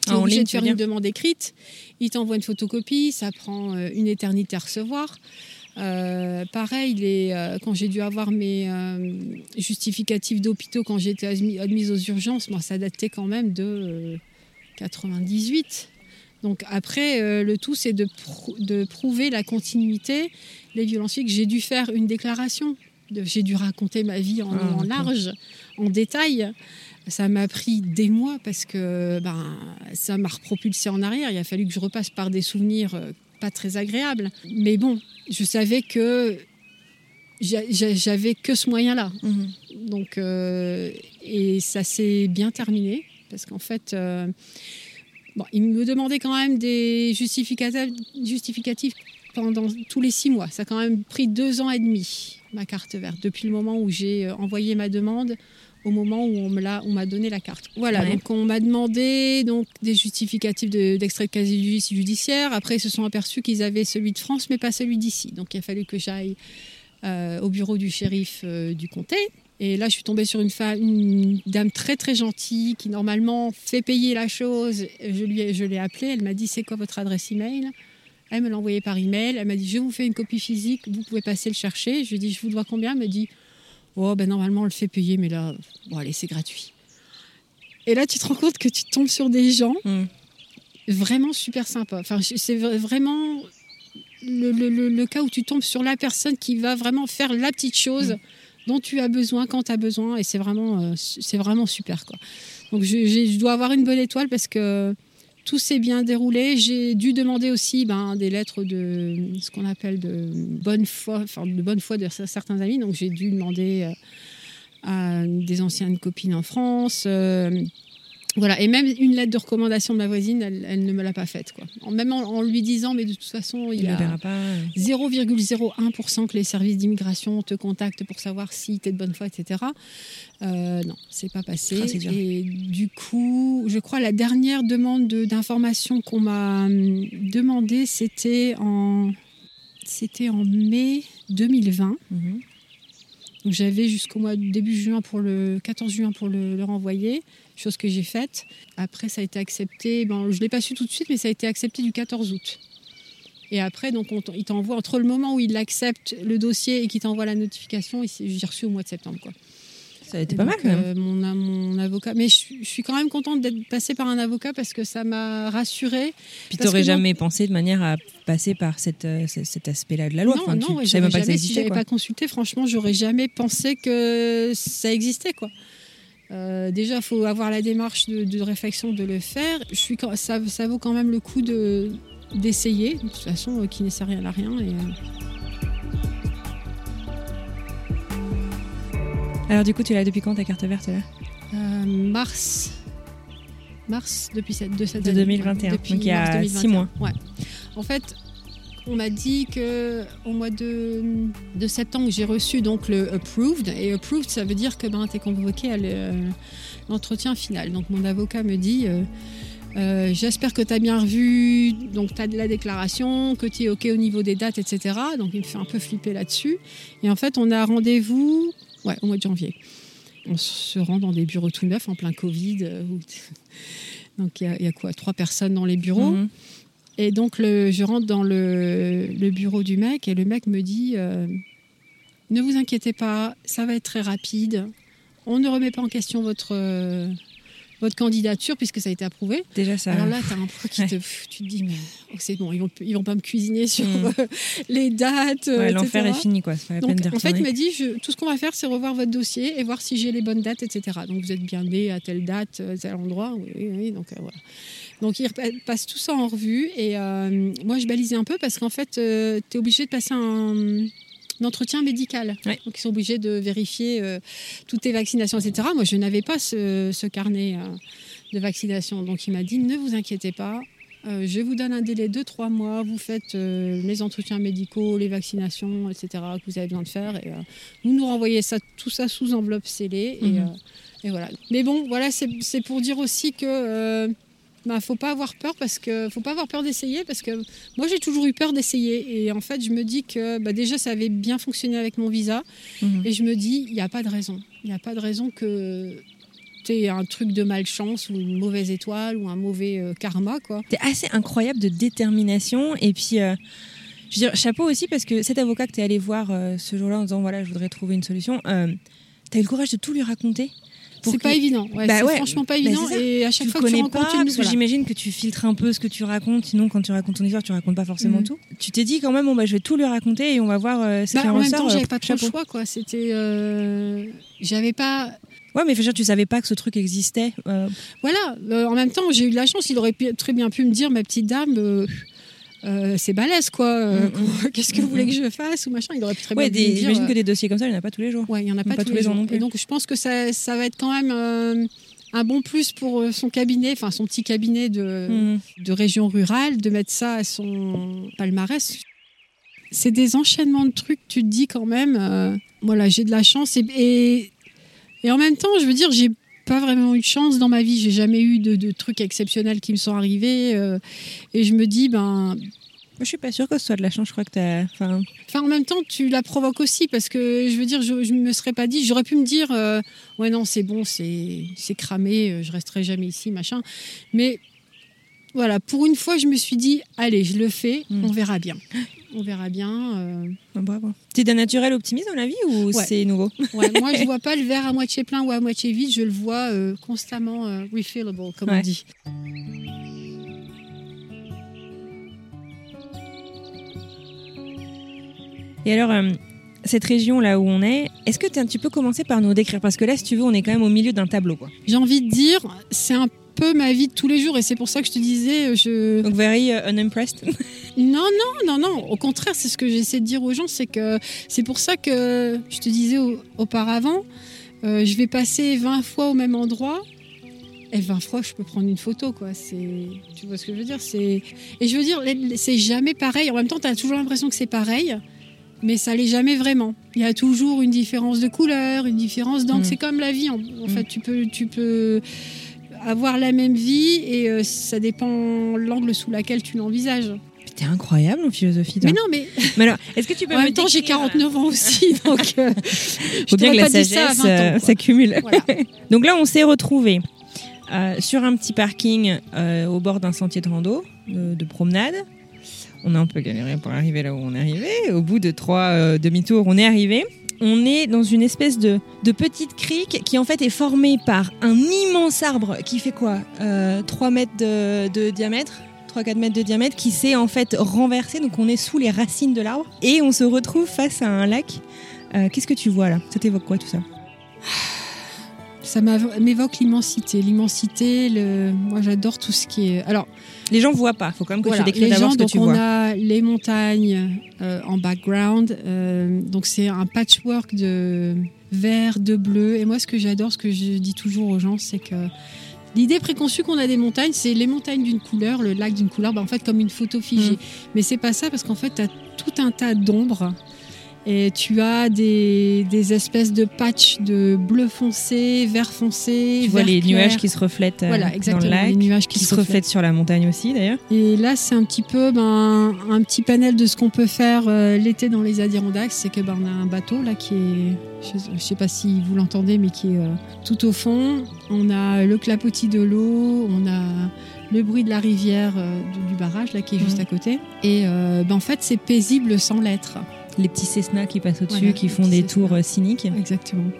B: Tu es ah, obligé de faire une demande écrite, il t'envoie une photocopie, ça prend euh, une éternité à recevoir. Euh, pareil, les, euh, quand j'ai dû avoir mes justificatifs d'hôpitaux quand j'étais admise aux urgences, moi, ça datait quand même de 98. Donc après, le tout, c'est de, de, prouver la continuité. Les violences que j'ai dû faire une déclaration. J'ai dû raconter ma vie en, ah, en large, en détail. Ça m'a pris des mois parce que ben, ça m'a repropulsé en arrière. Il a fallu que je repasse par des souvenirs euh, pas très agréables. Mais bon, je savais que j'avais que ce moyen-là. Mhm. Donc, euh, et ça s'est bien terminé parce qu'en fait, euh, bon, il me demandait quand même des justificatifs pendant tous les six mois. Ça a quand même pris deux ans et demi ma carte verte depuis le moment où j'ai envoyé ma demande au moment où on m'a on m'a donné la carte. Voilà, donc on m'a demandé donc des justificatifs d'extrait de, casier judiciaire. Après, ils se sont aperçus qu'ils avaient celui de France, mais pas celui d'ici. Donc il a fallu que j'aille euh, au bureau du shérif euh, du comté. Et là, je suis tombée sur une, femme, une dame très très gentille qui normalement fait payer la chose. Je lui, je l'ai appelée. Elle m'a dit c'est quoi votre adresse email? Elle me l'a envoyé par email. Elle m'a dit je vous fais une copie physique. Vous pouvez passer le chercher. Je lui ai dit je vous dois combien? Elle m'a dit oh ben normalement on le fait payer, mais là, bon allez, c'est gratuit. Et là, tu te rends compte que tu tombes sur des gens hmm. vraiment super sympas. Enfin, c'est vraiment le, cas où tu tombes sur la personne qui va vraiment faire la petite chose hmm. dont tu as besoin quand tu as besoin, et c'est vraiment, euh, c'est vraiment super quoi. Donc je, je, dois avoir une bonne étoile parce que tout s'est bien déroulé. J'ai dû demander aussi ben, des lettres de ce qu'on appelle de bonne foi, enfin de bonne foi de certains amis. Donc j'ai dû demander euh, à des anciennes copines en France, euh, voilà, et même une lettre de recommandation de ma voisine, elle, ne me l'a pas faite. Quoi. Même en, lui disant, mais de toute façon, il, y a 0,01% que les services d'immigration te contactent pour savoir si tu es de bonne foi, etc. Euh, non, c'est pas passé. Ah, et du coup, je crois la dernière demande d'information qu'on m'a hum, demandé, c'était en, c'était en mai 2020. Mhm. J'avais jusqu'au mois début juin pour le 14 juin pour le renvoyer chose que j'ai faite. Après, ça a été accepté. Je ne l'ai pas su tout de suite, mais ça a été accepté du 14 août. Et après, donc, il t'envoie, entre le moment où il accepte le dossier et qu'il t'envoie la notification, j'ai reçu au mois de septembre.
A: Ça a été pas mal quand même. Euh,
B: mon, mon, avocat. Mais je, suis quand même contente d'être passée par un avocat parce que ça m'a rassurée.
A: Puis tu n'aurais jamais pensé de manière à passer par cette, euh, cet aspect-là de la loi
B: Non, non, tu, jamais, pas si j'avais pas consulté, franchement, j'aurais jamais pensé que ça existait. quoi. Euh, déjà, il faut avoir la démarche de, réflexion de le faire. Je suis, ça, ça vaut quand même le coup de, d'essayer. De toute façon, euh, qui ne sait rien à rien. Et, euh.
A: Alors, du coup, tu l'as depuis quand ta carte verte là
B: Mars. Mars depuis cette, de cette
A: de 2021. donc il y a 6 mois.
B: Ouais. En fait, on m'a dit que au mois de, septembre, j'ai reçu donc le approved. Et approved, ça veut dire que ben, tu es convoqué à l'entretien final. Donc mon avocat me dit euh, euh, J'espère que tu as bien revu donc as de la déclaration, que tu es OK au niveau des dates, etc. Donc il me fait un peu flipper là-dessus. Et en fait, on a rendez-vous ouais, au mois de janvier. On se rend dans des bureaux tout neufs en plein Covid. Euh, donc il y, a quoi Trois personnes dans les bureaux. Mhm. Et donc, le, je rentre dans le, bureau du mec et le mec me dit euh, Ne vous inquiétez pas, ça va être très rapide. On ne remet pas en question votre, euh, votre candidature puisque ça a été approuvé.
A: Déjà ça.
B: Alors là, as un peu qui te, tu te dis mais oh, c'est bon, ils vont ils vont pas me cuisiner sur mm. les dates.
A: Ouais, L'enfer est fini quoi.
B: Donc, en fait, il m'a dit je, tout ce qu'on va faire, c'est revoir votre dossier et voir si j'ai les bonnes dates, etc. Donc vous êtes bien né à telle date, tel endroit. Oui, oui, oui donc euh, voilà. Donc il passe tout ça en revue et euh, moi je balisais un peu parce qu'en fait euh, tu es obligé de passer un, entretien médical. Donc ils sont obligés de vérifier euh, toutes tes vaccinations, etc. Moi je n'avais pas ce, carnet de vaccination. Donc il m'a dit ne vous inquiétez pas. je vous donne un délai de trois mois, vous faites les entretiens médicaux, les vaccinations, etc. que vous avez besoin de faire. Et vous nous renvoyez ça, tout ça sous enveloppe scellée. Et, mhm. et voilà. Mais bon, voilà, c'est pour dire aussi que bah, faut pas avoir peur parce que faut pas avoir peur d'essayer parce que moi j'ai toujours eu peur d'essayer. Et en fait je me dis que bah, déjà ça avait bien fonctionné avec mon visa. Mhm. et je me dis il n'y a pas de raison. Il n'y a pas de raison que tu aies un truc de malchance ou une mauvaise étoile ou un mauvais euh, karma quoi.
A: Es assez incroyable de détermination. Et puis euh, je veux dire chapeau aussi parce que cet avocat que tu es allé voir euh, ce jour-là en disant voilà je voudrais trouver une solution tu as eu le courage de tout lui raconter?
B: C'est pas évident. Ouais, bah c'est franchement pas bah, évident. et à chaque fois que tu rencontres
A: pas, parce que j'imagine que tu filtres un peu ce que tu racontes. Sinon, quand tu racontes ton histoire, tu racontes pas forcément mm. tout. Tu t'es dit quand même, bon, bah, je vais tout lui raconter et on va voir euh, ce bah, en,
B: en
A: même
B: temps, j'avais euh, pas trop le choix, quoi. C'était, euh, j'avais pas.
A: Ouais, mais tu savais pas que ce truc existait. Euh.
B: Voilà. En même temps, j'ai eu de la chance. Il aurait très bien pu me dire, ma petite dame. C'est balèze quoi. Mm, mm. Qu'est-ce que vous voulez que je fasse ou machin Il aurait pu très bien
A: dire. J'imagine que des dossiers comme ça, il n'y en a pas tous les jours.
B: Ouais, il n'y en a pas, tous, les, jours. non plus. Et donc je pense que ça, ça va être quand même un bon plus pour son cabinet, enfin son petit cabinet de, mm. de région rurale, de mettre ça à son palmarès c'est des enchaînements de trucs, tu te dis quand même, euh, voilà, j'ai de la chance. Et, et, en même temps, je veux dire, j'ai pas vraiment eu de chance dans ma vie. J'ai jamais eu de, trucs exceptionnels qui me sont arrivés. Euh, et je me dis, ben.
A: Je suis pas sûre que ce soit de la chance. Je crois que tu
B: Enfin... enfin, en même temps, tu la provoques aussi parce que je veux dire, je, je me serais pas dit. J'aurais pu me dire, euh, ouais, non, c'est bon, c'est cramé, je resterai jamais ici, machin. Mais voilà, pour une fois, je me suis dit, allez, je le fais, hmm. on verra bien. On verra bien. Euh...
A: Bravo. Tu es d'un naturel optimiste dans la vie ou c'est nouveau
B: ouais, Moi, je vois pas le verre à moitié plein ou à moitié vide, je le vois euh, constamment euh, refillable, comme on dit.
A: Et alors, euh, cette région là où on est, est-ce que tu peux commencer par nous décrire? Parce que là, si tu veux, on est quand même au milieu d'un tableau.
B: J'ai envie de dire, c'est un peu ma vie de tous les jours et c'est pour ça que je te disais je
A: donc very uh, unimpressed
B: non non non non au contraire c'est ce que j'essaie de dire aux gens c'est que c'est pour ça que je te disais auparavant euh, je vais passer 20 fois au même endroit et 20 fois je peux prendre une photo quoi c'est tu vois ce que je veux dire? C'est et je veux dire c'est jamais pareil en même temps tu as toujours l'impression que c'est pareil mais ça l'est jamais vraiment. Il y a toujours une différence de couleur, une différence d'angle. Mm. C'est comme la vie. En, fait, tu peux, tu peux, avoir la même vie et euh, ça dépend l'angle sous lequel tu l'envisages.
A: T'es incroyable en philosophie.
B: Mais non, mais.
A: mais alors, est-ce que tu peux
B: En même temps, j'ai 49 ans aussi, donc. Euh,
A: Faut bien que la sagesse euh, s'accumule. donc là, on s'est retrouvés sur un petit parking au bord d'un sentier de rando, de promenade. On a un peu galéré pour arriver là où on est arrivé. Au bout de trois demi-tours, on est arrivé on est dans une espèce de, petite crique qui en fait est formée par un immense arbre qui fait quoi 3 euh, mètres de, diamètre 3-4 mètres de diamètre qui s'est en fait renversé, donc on est sous les racines de l'arbre et on se retrouve face à un lac. Euh, qu'est-ce que tu vois là? Ça t'évoque quoi tout ça?
B: Ça m'évoque l'immensité. L'immensité, le... moi j'adore tout ce qui est. Alors,
A: les gens voient pas. Il faut quand même que tu décrives d'abord ce que tu
B: on
A: vois.
B: On a les montagnes euh, en background. Euh, donc c'est un patchwork de vert, de bleu. Et moi, ce que j'adore, ce que je dis toujours aux gens, c'est que L'idée préconçue qu'on a des montagnes, c'est les montagnes d'une couleur, le lac d'une couleur, bah, en fait comme une photo figée. Mm. Mais c'est pas ça parce qu'en fait, tu as tout un tas d'ombres et tu as des, espèces de patchs de bleu foncé, vert foncé.
A: Tu vois les nuages qui se reflètent euh, dans le lac, les nuages qui, se, reflètent. sur la montagne aussi d'ailleurs.
B: Et là, c'est un petit peu ben, un petit panel de ce qu'on peut faire euh, l'été dans les Adirondacks. C'est que ben, on a un bateau là qui est, je ne sais pas si vous l'entendez, mais qui est euh, tout au fond. On a le clapotis de l'eau, on a le bruit de la rivière du barrage là qui est juste mmh. à côté. Et ben, en fait, c'est paisible sans l'être
A: les petits Cessna qui passent au-dessus, qui font des tours euh, cyniques.
B: Exactement.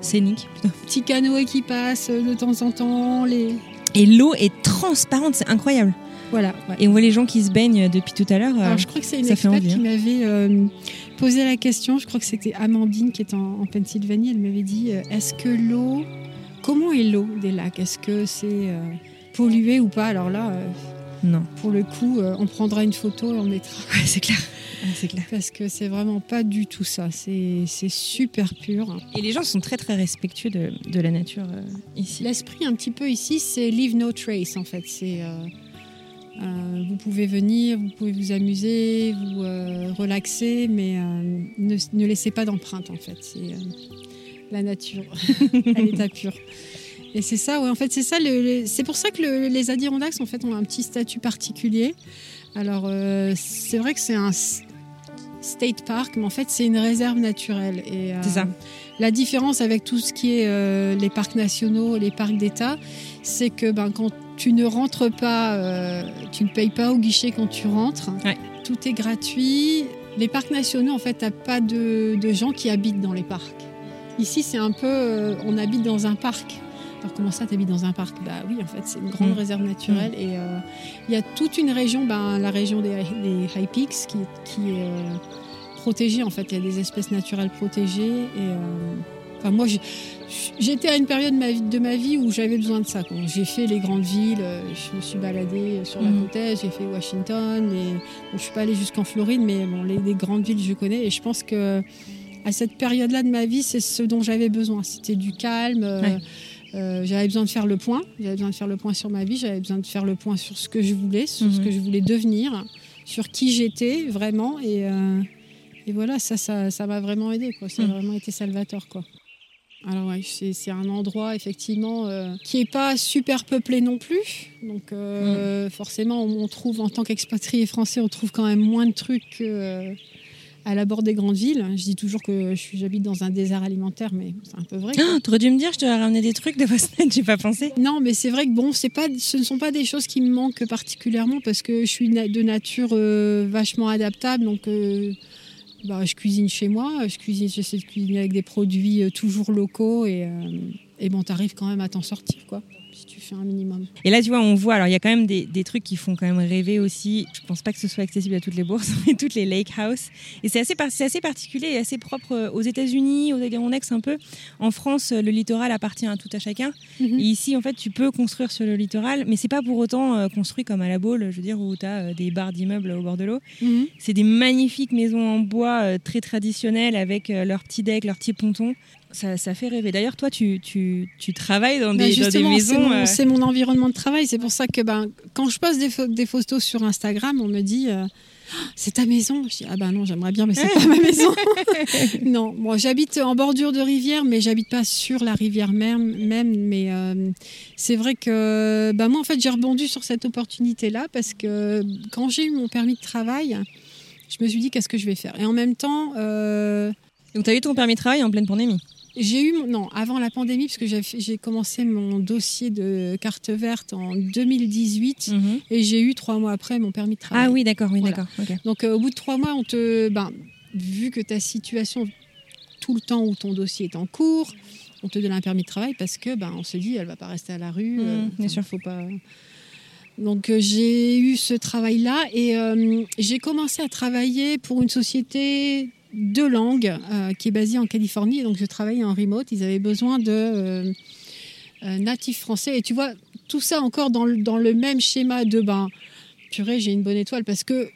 A: Scéniques,
B: putain. Petits canoës qui passent euh, de temps en temps. Les...
A: Et l'eau est transparente, c'est incroyable.
B: Voilà.
A: Et on voit les gens qui se baignent depuis tout à l'heure.
B: Alors, je crois que c'est une experte qui hein. m'avait euh, posé la question. Je crois que c'était Amandine qui est en, Pennsylvanie. Elle m'avait dit est-ce que l'eau. Comment est l'eau des lacs? Est-ce que c'est pollué ou pas? Alors là.
A: Non.
B: Pour le coup, on prendra une photo et on mettra.
A: Ouais, c'est clair.
B: c'est clair. Parce que c'est vraiment pas du tout ça. C'est super pur.
A: Et les gens sont très très respectueux de, de la nature euh, ici.
B: L'esprit un petit peu ici, c'est leave no trace en fait. C'est euh, euh, vous pouvez venir, vous pouvez vous amuser, vous relaxer, mais ne, ne, laissez pas d'empreinte en fait. C'est la nature à l'état pur. Et c'est ça, ouais, en fait, c'est ça. c'est pour ça que les Adirondacks en fait ont un petit statut particulier. Alors, c'est vrai que c'est un, state park, mais en fait c'est une réserve naturelle. Et
A: euh, ça.
B: la différence avec tout ce qui est euh, les parcs nationaux, les parcs d'État, c'est que ben, quand tu ne rentres pas, euh, tu ne payes pas au guichet quand tu rentres. Tout est gratuit. Les parcs nationaux, en fait, t'as pas de, gens qui habitent dans les parcs. Ici, c'est un peu, on habite dans un parc. Alors comment ça, tu habites dans un parc? Bah oui, en fait, c'est une grande mm. réserve naturelle. Mm. Et il y a toute une région, ben, la région des, High Peaks, qui, qui est protégées en fait. Il y a des espèces naturelles protégées et, euh, Enfin, moi, j'étais à une période de ma vie, où j'avais besoin de ça. J'ai fait les grandes villes, euh, je me suis baladée sur la mhm. côte j'ai fait Washington. Et, bon, je suis pas allée jusqu'en Floride, mais bon, les, grandes villes, je connais. Et je pense que à cette période-là de ma vie, c'est ce dont j'avais besoin. C'était du calme. Euh, euh, j'avais besoin de faire le point. J'avais besoin de faire le point sur ma vie. J'avais besoin de faire le point sur ce que je voulais, sur ce mhm. que je voulais devenir, sur qui j'étais vraiment. Et, et voilà, ça, ça, m'a vraiment aidé. Quoi. Ça a mhm. vraiment été salvateur. Quoi. Alors ouais, c'est un endroit effectivement euh, qui est pas super peuplé non plus. Donc euh, mm. forcément, on, trouve en tant qu'expatrié français, on trouve quand même moins de trucs euh, à la bord des grandes villes. Je dis toujours que j'habite dans un désert alimentaire, mais c'est un peu vrai.
A: Ah, aurais dû me dire, je te ramené des trucs de Boston, j'ai pas pensé.
B: Non, mais c'est vrai que bon, c'est pas, ce ne sont pas des choses qui me manquent particulièrement parce que je suis de nature vachement adaptable, donc bah, je cuisine chez moi, je cuisine, j'essaie de cuisiner avec des produits euh, toujours locaux et, euh, et bon, t'arrives quand même à t'en sortir, quoi un minimum.
A: Et là, tu vois, on voit, alors il y a quand même des, des, trucs qui font quand même rêver aussi. Je pense pas que ce soit accessible à toutes les bourses, mais toutes les lake house. Et c'est assez, assez particulier et assez propre aux États-Unis, aux Adirondack un peu. En France, le littoral appartient à tout à chacun. Mhm. Et ici, en fait, tu peux construire sur le littoral, mais c'est pas pour autant euh, construit comme à la Baule, je veux dire, où tu as euh, des barres d'immeubles au bord de l'eau. Mhm. C'est des magnifiques maisons en bois euh, très traditionnelles avec leurs petits decks, leurs petits pontons ça, fait rêver. D'ailleurs, toi, tu, tu, tu, travailles dans des, maisons.
B: Euh, c'est mon, environnement de travail. C'est pour ça que ben, quand je poste des, des, photos sur Instagram, on me dit euh, C'est ta maison Je dis Ah ben non, j'aimerais bien, mais c'est pas ma maison. non, moi j'habite en bordure de rivière, mais j'habite pas sur la rivière même. même mais euh, c'est vrai que ben, moi, en fait, j'ai rebondi sur cette opportunité-là parce que quand j'ai eu mon permis de travail, je me suis dit Qu'est-ce que je vais faire? Et en même temps.
A: Donc, tu as eu ton permis de travail en pleine pandémie?
B: J'ai eu, non, avant la pandémie, parce que j'ai commencé mon dossier de carte verte en 2018 mhm. et j'ai eu trois mois après mon permis de travail.
A: Ah oui, d'accord, oui, d'accord.
B: Donc euh, au bout de trois mois, on te, ben, vu que ta situation, tout le temps où ton dossier est en cours, on te donne un permis de travail parce que ben, on se dit, elle va pas rester à la rue.
A: Mhm, euh, bien sûr.
B: Faut pas. Donc euh, j'ai eu ce travail-là et j'ai commencé à travailler pour une société deux langues euh, qui est basée en Californie. Donc je travaillais en remote. Ils avaient besoin de euh, euh, natifs français. Et tu vois, tout ça encore dans le, dans le même schéma de ben, purée, j'ai une bonne étoile parce que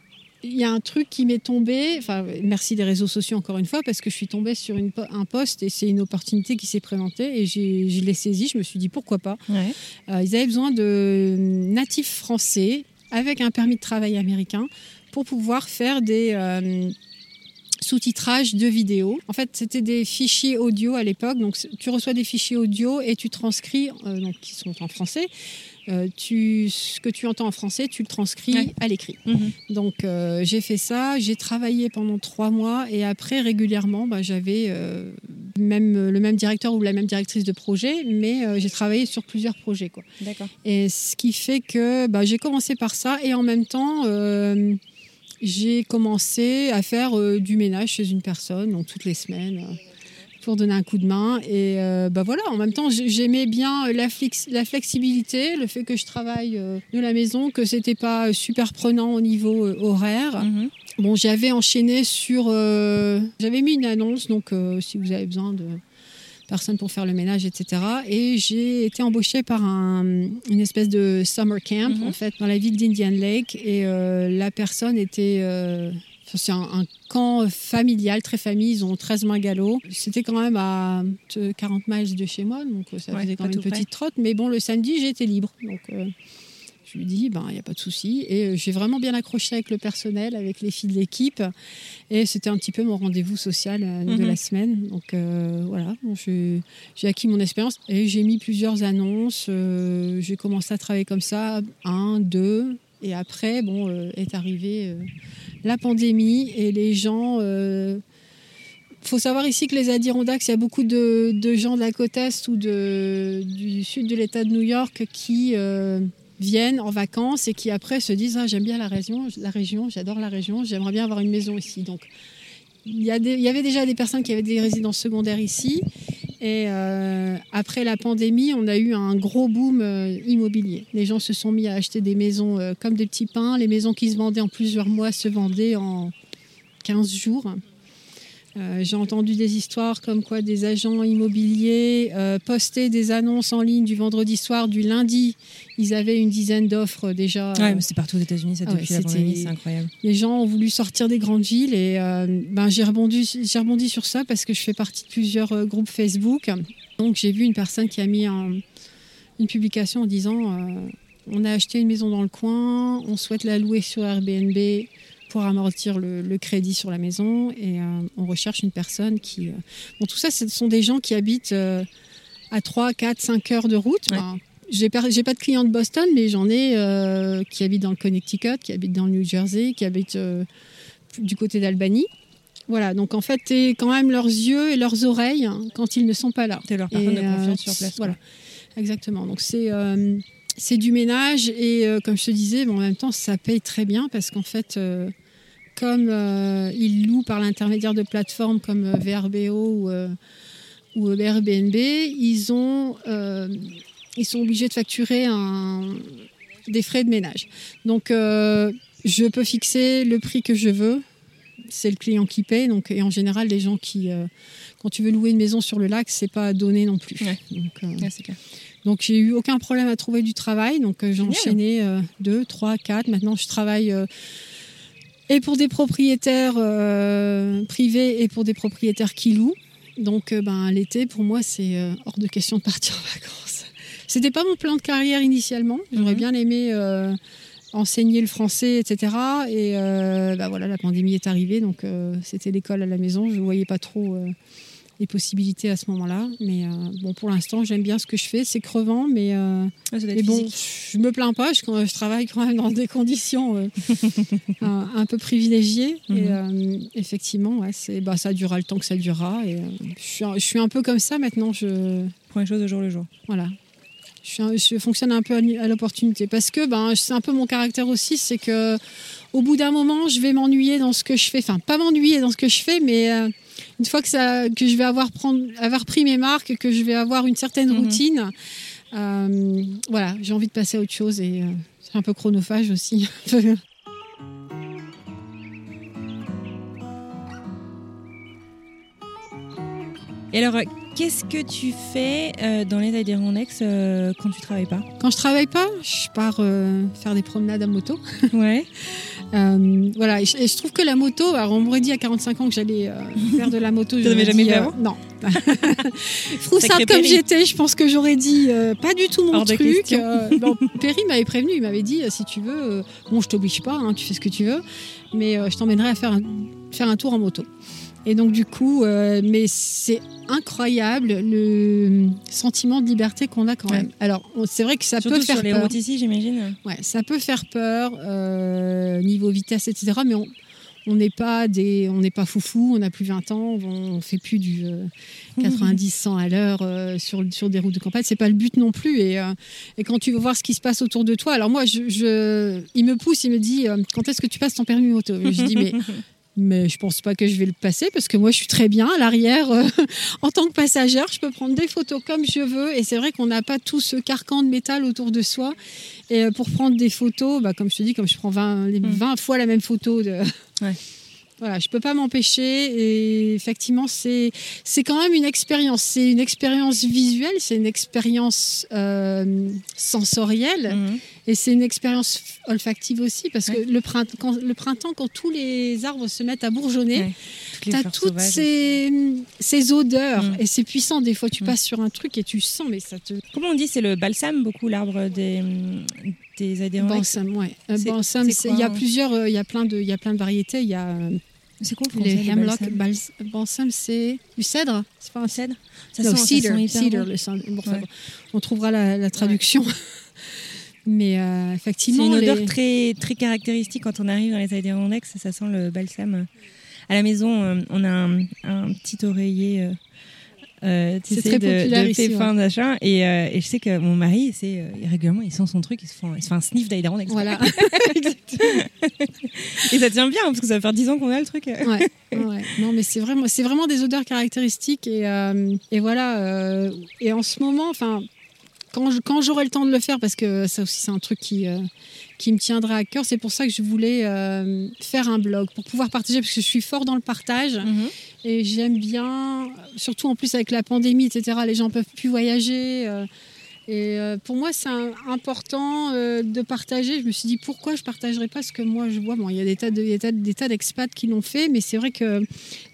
B: il y a un truc qui m'est tombé, enfin merci des réseaux sociaux encore une fois, parce que je suis tombée sur une, un poste et c'est une opportunité qui s'est présentée et je l'ai saisie, je me suis dit pourquoi pas? ils avaient besoin de natifs français avec un permis de travail américain pour pouvoir faire des, sous-titrage de vidéos. En fait, c'était des fichiers audio à l'époque. Donc, tu reçois des fichiers audio et tu transcris, euh, donc qui sont en français. Euh, tu, ce que tu entends en français, tu le transcris à l'écrit. Mhm. Donc euh, j'ai fait ça, j'ai travaillé pendant trois mois et après régulièrement, bah, j'avais même le même directeur ou la même directrice de projet, mais j'ai travaillé sur plusieurs projets. Quoi. Et ce qui fait que bah, j'ai commencé par ça et en même temps j'ai commencé à faire euh, du ménage chez une personne, donc toutes les semaines, euh, pour donner un coup de main. Et euh, bah voilà, en même temps, j'aimais bien la, la, flexibilité, le fait que je travaille de la maison, que c'était pas super prenant au niveau horaire. Mhm. Bon, j'avais enchaîné sur, j'avais mis une annonce, donc si vous avez besoin de personne pour faire le ménage, etc. Et j'ai été embauchée par un, une espèce de summer camp, mhm. en fait, dans la ville d'Indian Lake. Et euh, la personne était... Euh, c'est un, camp familial, très famille. Ils ont 13 galops. C'était quand même à 40 miles de chez moi, donc ça faisait quand même une petite trotte. Mais bon, le samedi, j'étais libre. Donc, lui dis, ben, il n'y a pas de souci. Et euh, j'ai vraiment bien accroché avec le personnel, avec les filles de l'équipe. Et c'était un petit peu mon rendez-vous social euh, de mhm. la semaine. Donc euh, voilà, j'ai acquis mon expérience et j'ai mis plusieurs annonces. j'ai commencé à travailler comme ça, un, deux. Et après, bon, est arrivée la pandémie et les gens il faut savoir ici que les Adirondacks, il y a beaucoup de, gens de la côte Est ou de, du sud de l'État de New York qui viennent en vacances et qui après se disent ah, j'aime bien la région, la région, j'adore la région, j'aimerais bien avoir une maison ici. Donc il y, il y, avait déjà des personnes qui avaient des résidences secondaires ici. Et euh, après la pandémie, on a eu un gros boom euh, immobilier. Les gens se sont mis à acheter des maisons euh, comme des petits pains. Les maisons qui se vendaient en plusieurs mois se vendaient en 15 jours. Euh, J'ai entendu des histoires comme quoi des agents immobiliers euh, postaient des annonces en ligne du vendredi soir, du lundi. Ils avaient une dizaine d'offres déjà.
A: Ouais, c'est partout aux États-Unis, ça
B: Ah ouais,
A: depuis pandémie, c'est incroyable.
B: Les gens ont voulu sortir des grandes villes et euh, ben, j'ai rebondi, sur ça parce que je fais partie de plusieurs groupes Facebook. Donc j'ai vu une personne qui a mis un- une publication en disant on a acheté une maison dans le coin, on souhaite la louer sur Airbnb pour amortir le, le crédit sur la maison et euh, on recherche une personne qui... euh, Bon, tout ça, ce sont des gens qui habitent euh, à 3, 4, 5 heures de route.
A: Ouais.
B: Ben, j'ai pas, j'ai pas de clients de Boston, mais j'en ai euh, qui habitent dans le Connecticut, qui habitent dans le New Jersey, qui habitent euh, du côté d'Albany. Voilà, donc en fait, tu quand même leurs yeux et leurs oreilles hein, quand ils ne sont pas là.
A: C'est leur personne
B: Et,
A: de confiance
B: euh,
A: sur place.
B: Voilà, exactement. Donc c'est c'est du ménage et comme je te disais, bon, en même temps, ça paye très bien parce qu'en fait, comme euh, ils louent par l'intermédiaire de plateformes comme euh, VRBO ou, euh, ou Airbnb, ils ont euh, ils sont obligés de facturer un, des frais de ménage. Donc je peux fixer le prix que je veux. C'est le client qui paye. Donc, et en général, les gens qui, quand tu veux louer une maison sur le lac, c'est pas donné non plus.
A: Ouais.
B: Donc,
A: Ouais, c'est clair.
B: donc j'ai eu aucun problème à trouver du travail. Donc j'ai enchaîné euh, deux, trois, quatre. Maintenant je travaille et pour des propriétaires euh, privés et pour des propriétaires qui louent. Donc euh, ben l'été pour moi c'est euh, hors de question de partir en vacances. C'était pas mon plan de carrière initialement. J'aurais
A: Mhm.
B: bien aimé euh, enseigner le français, etc. Et euh, bah voilà la pandémie est arrivée donc euh, c'était l'école à la maison. Je voyais pas trop. Les possibilités à ce moment-là, mais euh, bon, pour l'instant, j'aime bien ce que je fais. C'est crevant, mais euh,
A: Ouais,
B: mais
A: être
B: bon,
A: physique.
B: je me plains pas. Je, je travaille quand même dans des conditions euh, un, un peu privilégiées. Et
A: Mhm.
B: effectivement, ouais, c'est, bah, ça durera le temps que ça durera. Et je, suis, un- je suis un peu comme ça maintenant. Je,
A: Prends les choses au jour le jour.
B: voilà. Je, suis un- je fonctionne un peu à, à l'opportunité parce que ben, c'est un peu mon caractère aussi. C'est que au bout d'un moment, je vais m'ennuyer dans ce que je fais. Enfin, pas m'ennuyer dans ce que je fais, mais une fois que, ça, que je vais avoir, prendre, avoir pris mes marques, que je vais avoir une certaine
A: Mhm.
B: routine, euh, voilà, j'ai envie de passer à autre chose et euh, c'est un peu chronophage aussi.
A: Et alors, qu'est-ce que tu fais euh, dans les Adirondacks quand tu travailles pas?
B: Quand je travaille pas, je pars faire des promenades à moto.
A: Ouais.
B: Euh, voilà, et je, et je trouve que la moto, alors on m'aurait dit à 45 ans que j'allais euh, faire de la moto. J'aurais
A: l'avais jamais
B: dit,
A: fait
B: euh,
A: avant
B: Non. Froussard
A: Sacré
B: comme j'étais, je pense que j'aurais dit pas du tout mon
A: Hors
B: truc. bon, Perry m'avait prévenu, il m'avait dit si tu veux, bon, je t'oblige pas, hein, tu fais ce que tu veux, mais je t'emmènerai à faire un, faire un tour en moto. Et donc du coup, euh, mais c'est incroyable le sentiment de liberté qu'on a quand
A: Ouais.
B: même. Alors c'est vrai que ça
A: Surtout
B: peut faire
A: sur les
B: peur.
A: routes ici, j'imagine.
B: Ouais, ça peut faire peur, euh, niveau vitesse, etc. Mais on on n'est pas des, on n'est pas foufou, on n'a plus 20 ans, on, fait plus du euh, 90, 100 à l'heure euh, sur, sur des routes de campagne. C'est pas le but non plus. Et, euh, et quand tu veux voir ce qui se passe autour de toi, alors moi, je, je- il me pousse, il me dit, euh, quand est-ce que tu passes ton permis moto Je dis, mais mais je pense pas que je vais le passer parce que moi je suis très bien à l'arrière euh, en tant que passagère. Je peux prendre des photos comme je veux et c'est vrai qu'on n'a pas tout ce carcan de métal autour de soi. Et euh, pour prendre des photos, bah, comme je te dis, comme je prends 20, les
A: Mm.
B: 20 fois la même photo de.
A: Ouais.
B: Voilà, je peux pas m'empêcher et effectivement c'est c'est quand même une expérience. C'est une expérience visuelle, c'est une expérience euh, sensorielle.
A: Mhm.
B: Et c'est une expérience olfactive aussi, parce
A: Ouais.
B: que le printemps, quand, le printemps, quand tous les arbres se mettent à bourgeonner,
A: Ouais,
B: tu as toutes ces, ces odeurs.
A: Mm.
B: Et c'est puissant. Des fois, tu
A: Mm.
B: passes sur un truc et tu sens, mais ça te.
A: Comment on dit C'est le balsam, beaucoup, l'arbre des, des Adirondacks
B: Balsam, ouais. Euh, balsam, il y a
A: hein
B: plusieurs, euh, il y a plein de, il y a plein de variétés. Il y a euh,
A: C'est quoi le
B: les
A: le
B: hemlock,
A: balsam
B: bals- balsam, c'est du cèdre. C'est pas un
A: Cèdre? Ça
B: Non,
A: sent- ça
B: cedar,
A: sent hyper
B: cedar,
A: bon.
B: le cèdre. Bon, enfin,
A: Ouais.
B: bon, on trouvera la, la traduction. Mais euh,
A: C'est
B: effectivement,
A: une odeur
B: les-
A: très, très caractéristique quand on arrive dans les Adirondacks, ça sent le balsam. À la maison, euh, on a un, un petit oreiller euh, euh,
B: C'est très
A: de,
B: populaire
A: de
B: ici,
A: pépins d'achat. Et, euh, et je sais que mon mari, c'est euh, régulièrement, il sent son truc, il se fait, un- il se fait un sniff d'Adirondacks.
B: voilà.
A: Et ça tient bien, parce que ça va faire 10 ans qu'on a le truc.
B: ouais, ouais. Non, mais c'est vraiment, c'est vraiment des odeurs caractéristiques et, et voilà. et en ce moment, enfin, quand, je- quand j'aurai le temps de le faire, parce que ça aussi c'est un truc qui euh, qui me tiendra à cœur, c'est pour ça que je voulais euh, faire un blog pour pouvoir partager, parce que je suis fort dans le partage
A: Mhm.
B: Et j'aime bien, surtout en plus avec la pandémie, etc., les gens peuvent plus voyager. euh, et euh, pour moi, c'est important euh, de partager. Je me suis dit pourquoi je partagerais pas ce que moi je vois? Bon, il y a des tas de- des tas, des tas d'expats qui l'ont fait, mais c'est vrai que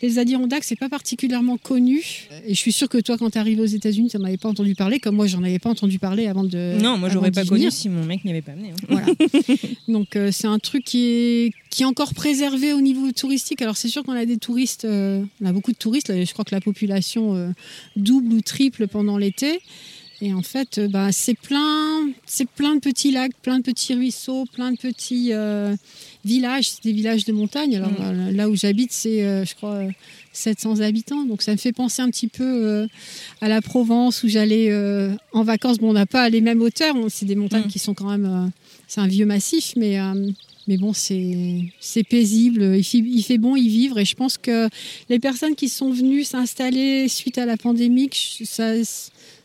B: les Adirondacks, c'est pas particulièrement connu. Et je suis sûre que toi, quand tu arrivé aux États-Unis, tu n'en avais pas entendu parler, comme moi, j'en avais pas entendu parler avant de.
A: non, moi j'aurais pas connu si mon mec n'y avait pas amené. hein.
B: Voilà. Donc euh, c'est un truc qui est, qui est encore préservé au niveau touristique. Alors c'est sûr qu'on a des touristes, euh, on a beaucoup de touristes. Je crois que la population euh, double ou triple pendant l'été. Et en fait, euh, bah, c'est plein, c'est plein de petits lacs, plein de petits ruisseaux, plein de petits euh, villages. C'est des villages de montagne. Alors
A: Mm.
B: euh, là où j'habite, c'est, euh, je crois, euh, 700 habitants. Donc ça me fait penser un petit peu euh, à la Provence où j'allais en vacances. Bon, on n'a pas les mêmes hauteurs. C'est des montagnes
A: Mm.
B: qui sont quand même. c'est un vieux massif, mais, mais bon, c'est paisible. Il fait, il fait bon y vivre. Et je pense que les personnes qui sont venues s'installer suite à la pandémie, ça,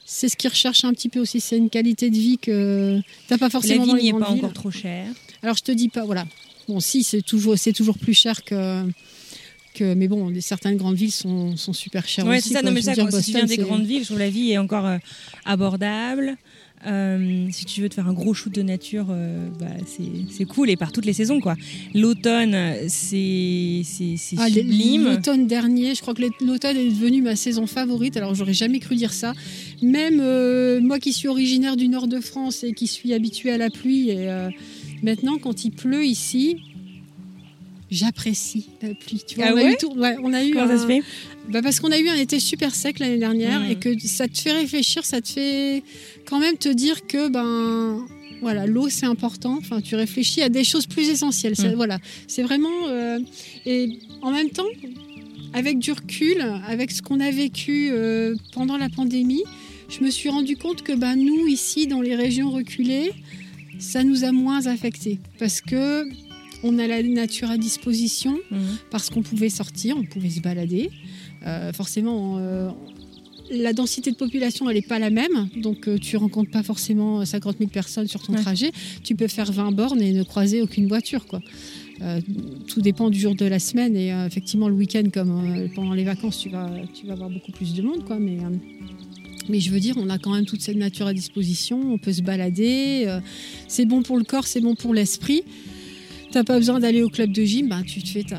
B: c'est ce qu'ils recherchent un petit peu aussi. C'est une qualité de vie que t'as pas
A: La
B: forcément
A: vie
B: dans les
A: n'y est pas
B: villes.
A: encore trop chère.
B: Alors je te dis pas, voilà. Bon, si c'est toujours, c'est toujours plus cher que. Que, mais bon, certaines grandes villes sont, sont super chères
A: Ouais,
B: aussi.
A: c'est ça.
B: quoi.
A: Non, mais ça, quand, si tu viens
B: Boston,
A: des grandes villes, je trouve la vie est encore euh, abordable. Euh, si tu veux te faire un gros shoot de nature, euh, bah, c'est- cool et par toutes les saisons quoi. L'automne, c'est c'est c'est
B: Ah,
A: sublime.
B: L'automne dernier, je crois que l'automne est devenu ma saison favorite. Alors, j'aurais jamais cru dire ça. Même euh, moi qui suis originaire du nord de France et qui suis habituée à la pluie, et euh, maintenant, quand il pleut ici, j'apprécie la pluie. Tu vois,
A: Ah
B: on, a eu tout- ouais, on a eu
A: Comment ça se fait?
B: Bah parce qu'on a eu un été super sec l'année dernière
A: Mm.
B: et que ça te fait réfléchir, ça te fait quand même te dire que ben voilà l'eau c'est important. Enfin tu réfléchis à des choses plus essentielles. Ça-
A: Mm.
B: Voilà c'est vraiment euh, et en même temps avec du recul, avec ce qu'on a vécu euh, pendant la pandémie, je me suis rendu compte que ben nous ici dans les régions reculées, ça nous a moins affectés parce que on a la nature à disposition
A: Mhm.
B: parce qu'on pouvait sortir, on pouvait se balader. Euh, forcément, euh, la densité de population, elle n'est pas la même, donc euh, tu rencontres pas forcément 50 000 personnes sur ton
A: Ouais.
B: trajet. Tu peux faire 20 bornes et ne croiser aucune voiture. Quoi. Euh, tout dépend du jour de la semaine et euh, effectivement le week-end, comme euh, pendant les vacances, tu vas, tu vas avoir beaucoup plus de monde. Quoi, mais, mais je veux dire, on a quand même toute cette nature à disposition, on peut se balader. euh, c'est bon pour le corps, c'est bon pour l'esprit. T'as pas besoin d'aller au club de gym, bah, tu te fais ta-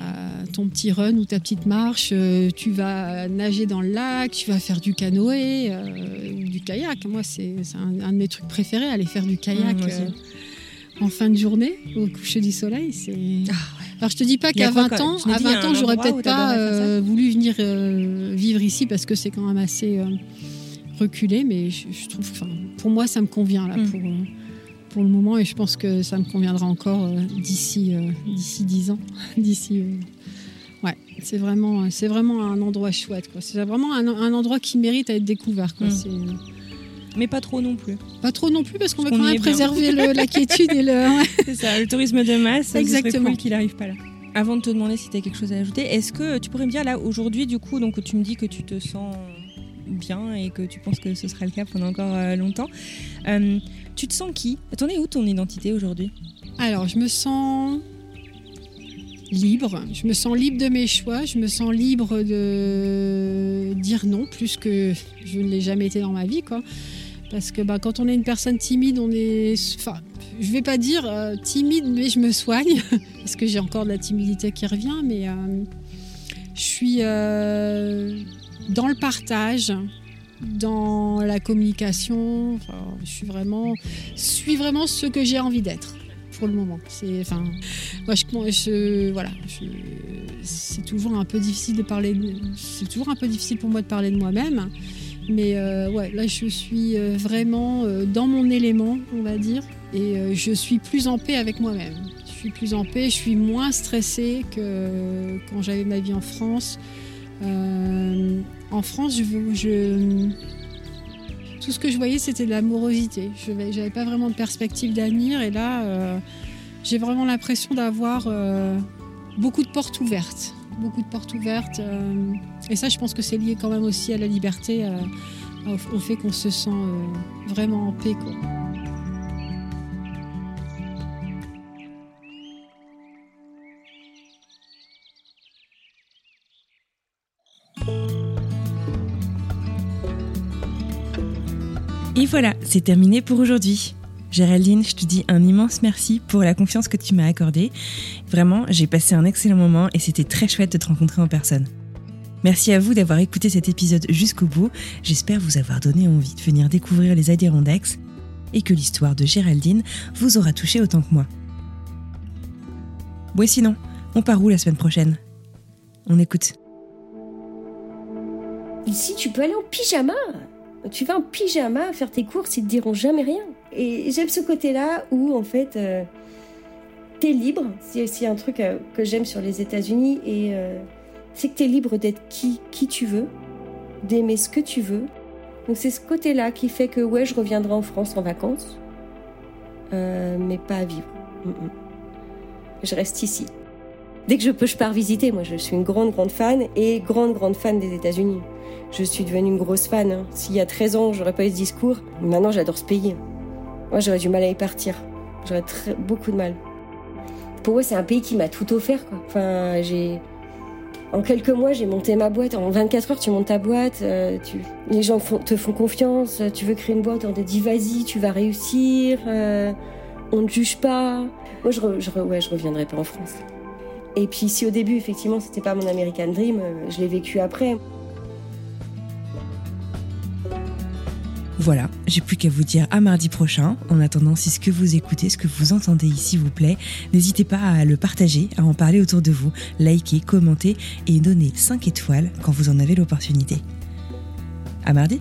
B: ton petit run ou ta petite marche, euh, tu vas nager dans le lac, tu vas faire du canoë euh, ou du kayak. Moi, c'est un, un de mes trucs préférés, aller faire du kayak
A: Mmh,
B: en fin de journée, au coucher du soleil. C'est... Alors, je te dis pas qu'à
A: quoi,
B: 20
A: quand-
B: ans, à
A: dis, il y a
B: 20
A: un
B: ans, j'aurais peut-être pas euh, voulu venir euh, vivre ici parce que c'est quand même assez euh, reculé, mais je, je trouve, pour moi, ça me convient là
A: Mm.
B: pour, pour le moment et je pense que ça me conviendra encore euh, d'ici euh, d'ici 10 ans. d'ici, euh, ouais, c'est vraiment, c'est vraiment un endroit chouette. C'est vraiment un, un endroit qui mérite à être découvert. quoi.
A: Mm. Mais pas trop non plus.
B: pas trop non plus parce qu'on va
A: Parce
B: quand même préserver le- la quiétude et le.
A: C'est ça, le tourisme de masse, c'est
B: Exactement.
A: cool qu'il n'arrive pas là. Avant de te demander si tu as quelque chose à ajouter, est-ce que tu pourrais me dire là aujourd'hui du coup donc tu me dis que tu te sens bien et que tu penses que ce sera le cas pendant encore euh, longtemps. Euh, tu te sens qui? T'en es où ton identité aujourd'hui?
B: Alors, je me sens libre. Je me sens libre de mes choix. Je me sens libre de dire non, plus que je ne l'ai jamais été dans ma vie, quoi. Parce que bah, quand on est une personne timide, on est. Enfin, je vais pas dire euh, timide, mais je me soigne. parce que j'ai encore de la timidité qui revient, mais je suis dans le partage, dans la communication. Je suis vraiment, suis vraiment ce que j'ai envie d'être pour le moment. C'est, moi, voilà, c'est toujours un peu difficile de parler. C'est toujours un peu difficile pour moi de parler de moi-même. Mais euh, là, je suis euh, vraiment euh, dans mon élément, on va dire, et je suis plus en paix avec moi-même. Je suis plus en paix, je suis moins stressée que quand j'avais ma vie en France. Euh, en France, tout ce que je voyais, c'était de l'amorosité. Je n'avais pas vraiment de perspective d'avenir, et là, euh, j'ai vraiment l'impression d'avoir euh, beaucoup de portes ouvertes. Beaucoup de portes ouvertes. et ça, je pense que c'est lié quand même aussi à la liberté, au, fait qu'on se sent vraiment en paix.
A: Et voilà, c'est terminé pour aujourd'hui. Géraldine, je te dis un immense merci pour la confiance que tu m'as accordée. Vraiment, j'ai passé un excellent moment et c'était très chouette de te rencontrer en personne. Merci à vous d'avoir écouté cet épisode jusqu'au bout. J'espère vous avoir donné envie de venir découvrir les Adirondacks et que l'histoire de Géraldine vous aura touché autant que moi. Bon, sinon, on part où la semaine prochaine? On écoute.
C: Ici, tu peux aller en pyjama. Tu vas en pyjama faire tes courses, ils te diront jamais rien. Et j'aime ce côté-là où, en fait, euh, t'es libre. C'est aussi un truc euh, que j'aime sur les États-Unis. Et euh, c'est que t'es libre d'être qui, qui tu veux, d'aimer ce que tu veux. Donc c'est ce côté-là qui fait que, ouais, je reviendrai en France en vacances. mais pas à vivre. Je reste ici. Dès que je peux, je pars visiter. Moi, je suis une grande, grande fan et grande, grande fan des États-Unis. Je suis devenue une grosse fan. Hein. S'il y a 13 ans, j'aurais pas eu ce discours. Maintenant, j'adore ce pays. Moi, j'aurais du mal à y partir. J'aurais beaucoup de mal. Pour moi, c'est un pays qui m'a tout offert. Enfin, j'ai. En quelques mois, j'ai monté ma boîte. En 24 heures, tu montes ta boîte. Euh, tu... Les gens te font confiance. Tu veux créer une boîte, on te dit vas-y, tu vas réussir. Euh, on ne juge pas. Moi, je, je, ouais, je reviendrai pas en France. Et puis, si au début, effectivement, c'était pas mon American Dream, euh, je l'ai vécu après.
A: Voilà, j'ai plus qu'à vous dire à mardi prochain. En attendant, si ce que vous écoutez, ce que vous entendez ici vous plaît, n'hésitez pas à le partager, à en parler autour de vous, liker, commenter et donner 5 étoiles quand vous en avez l'opportunité. À mardi!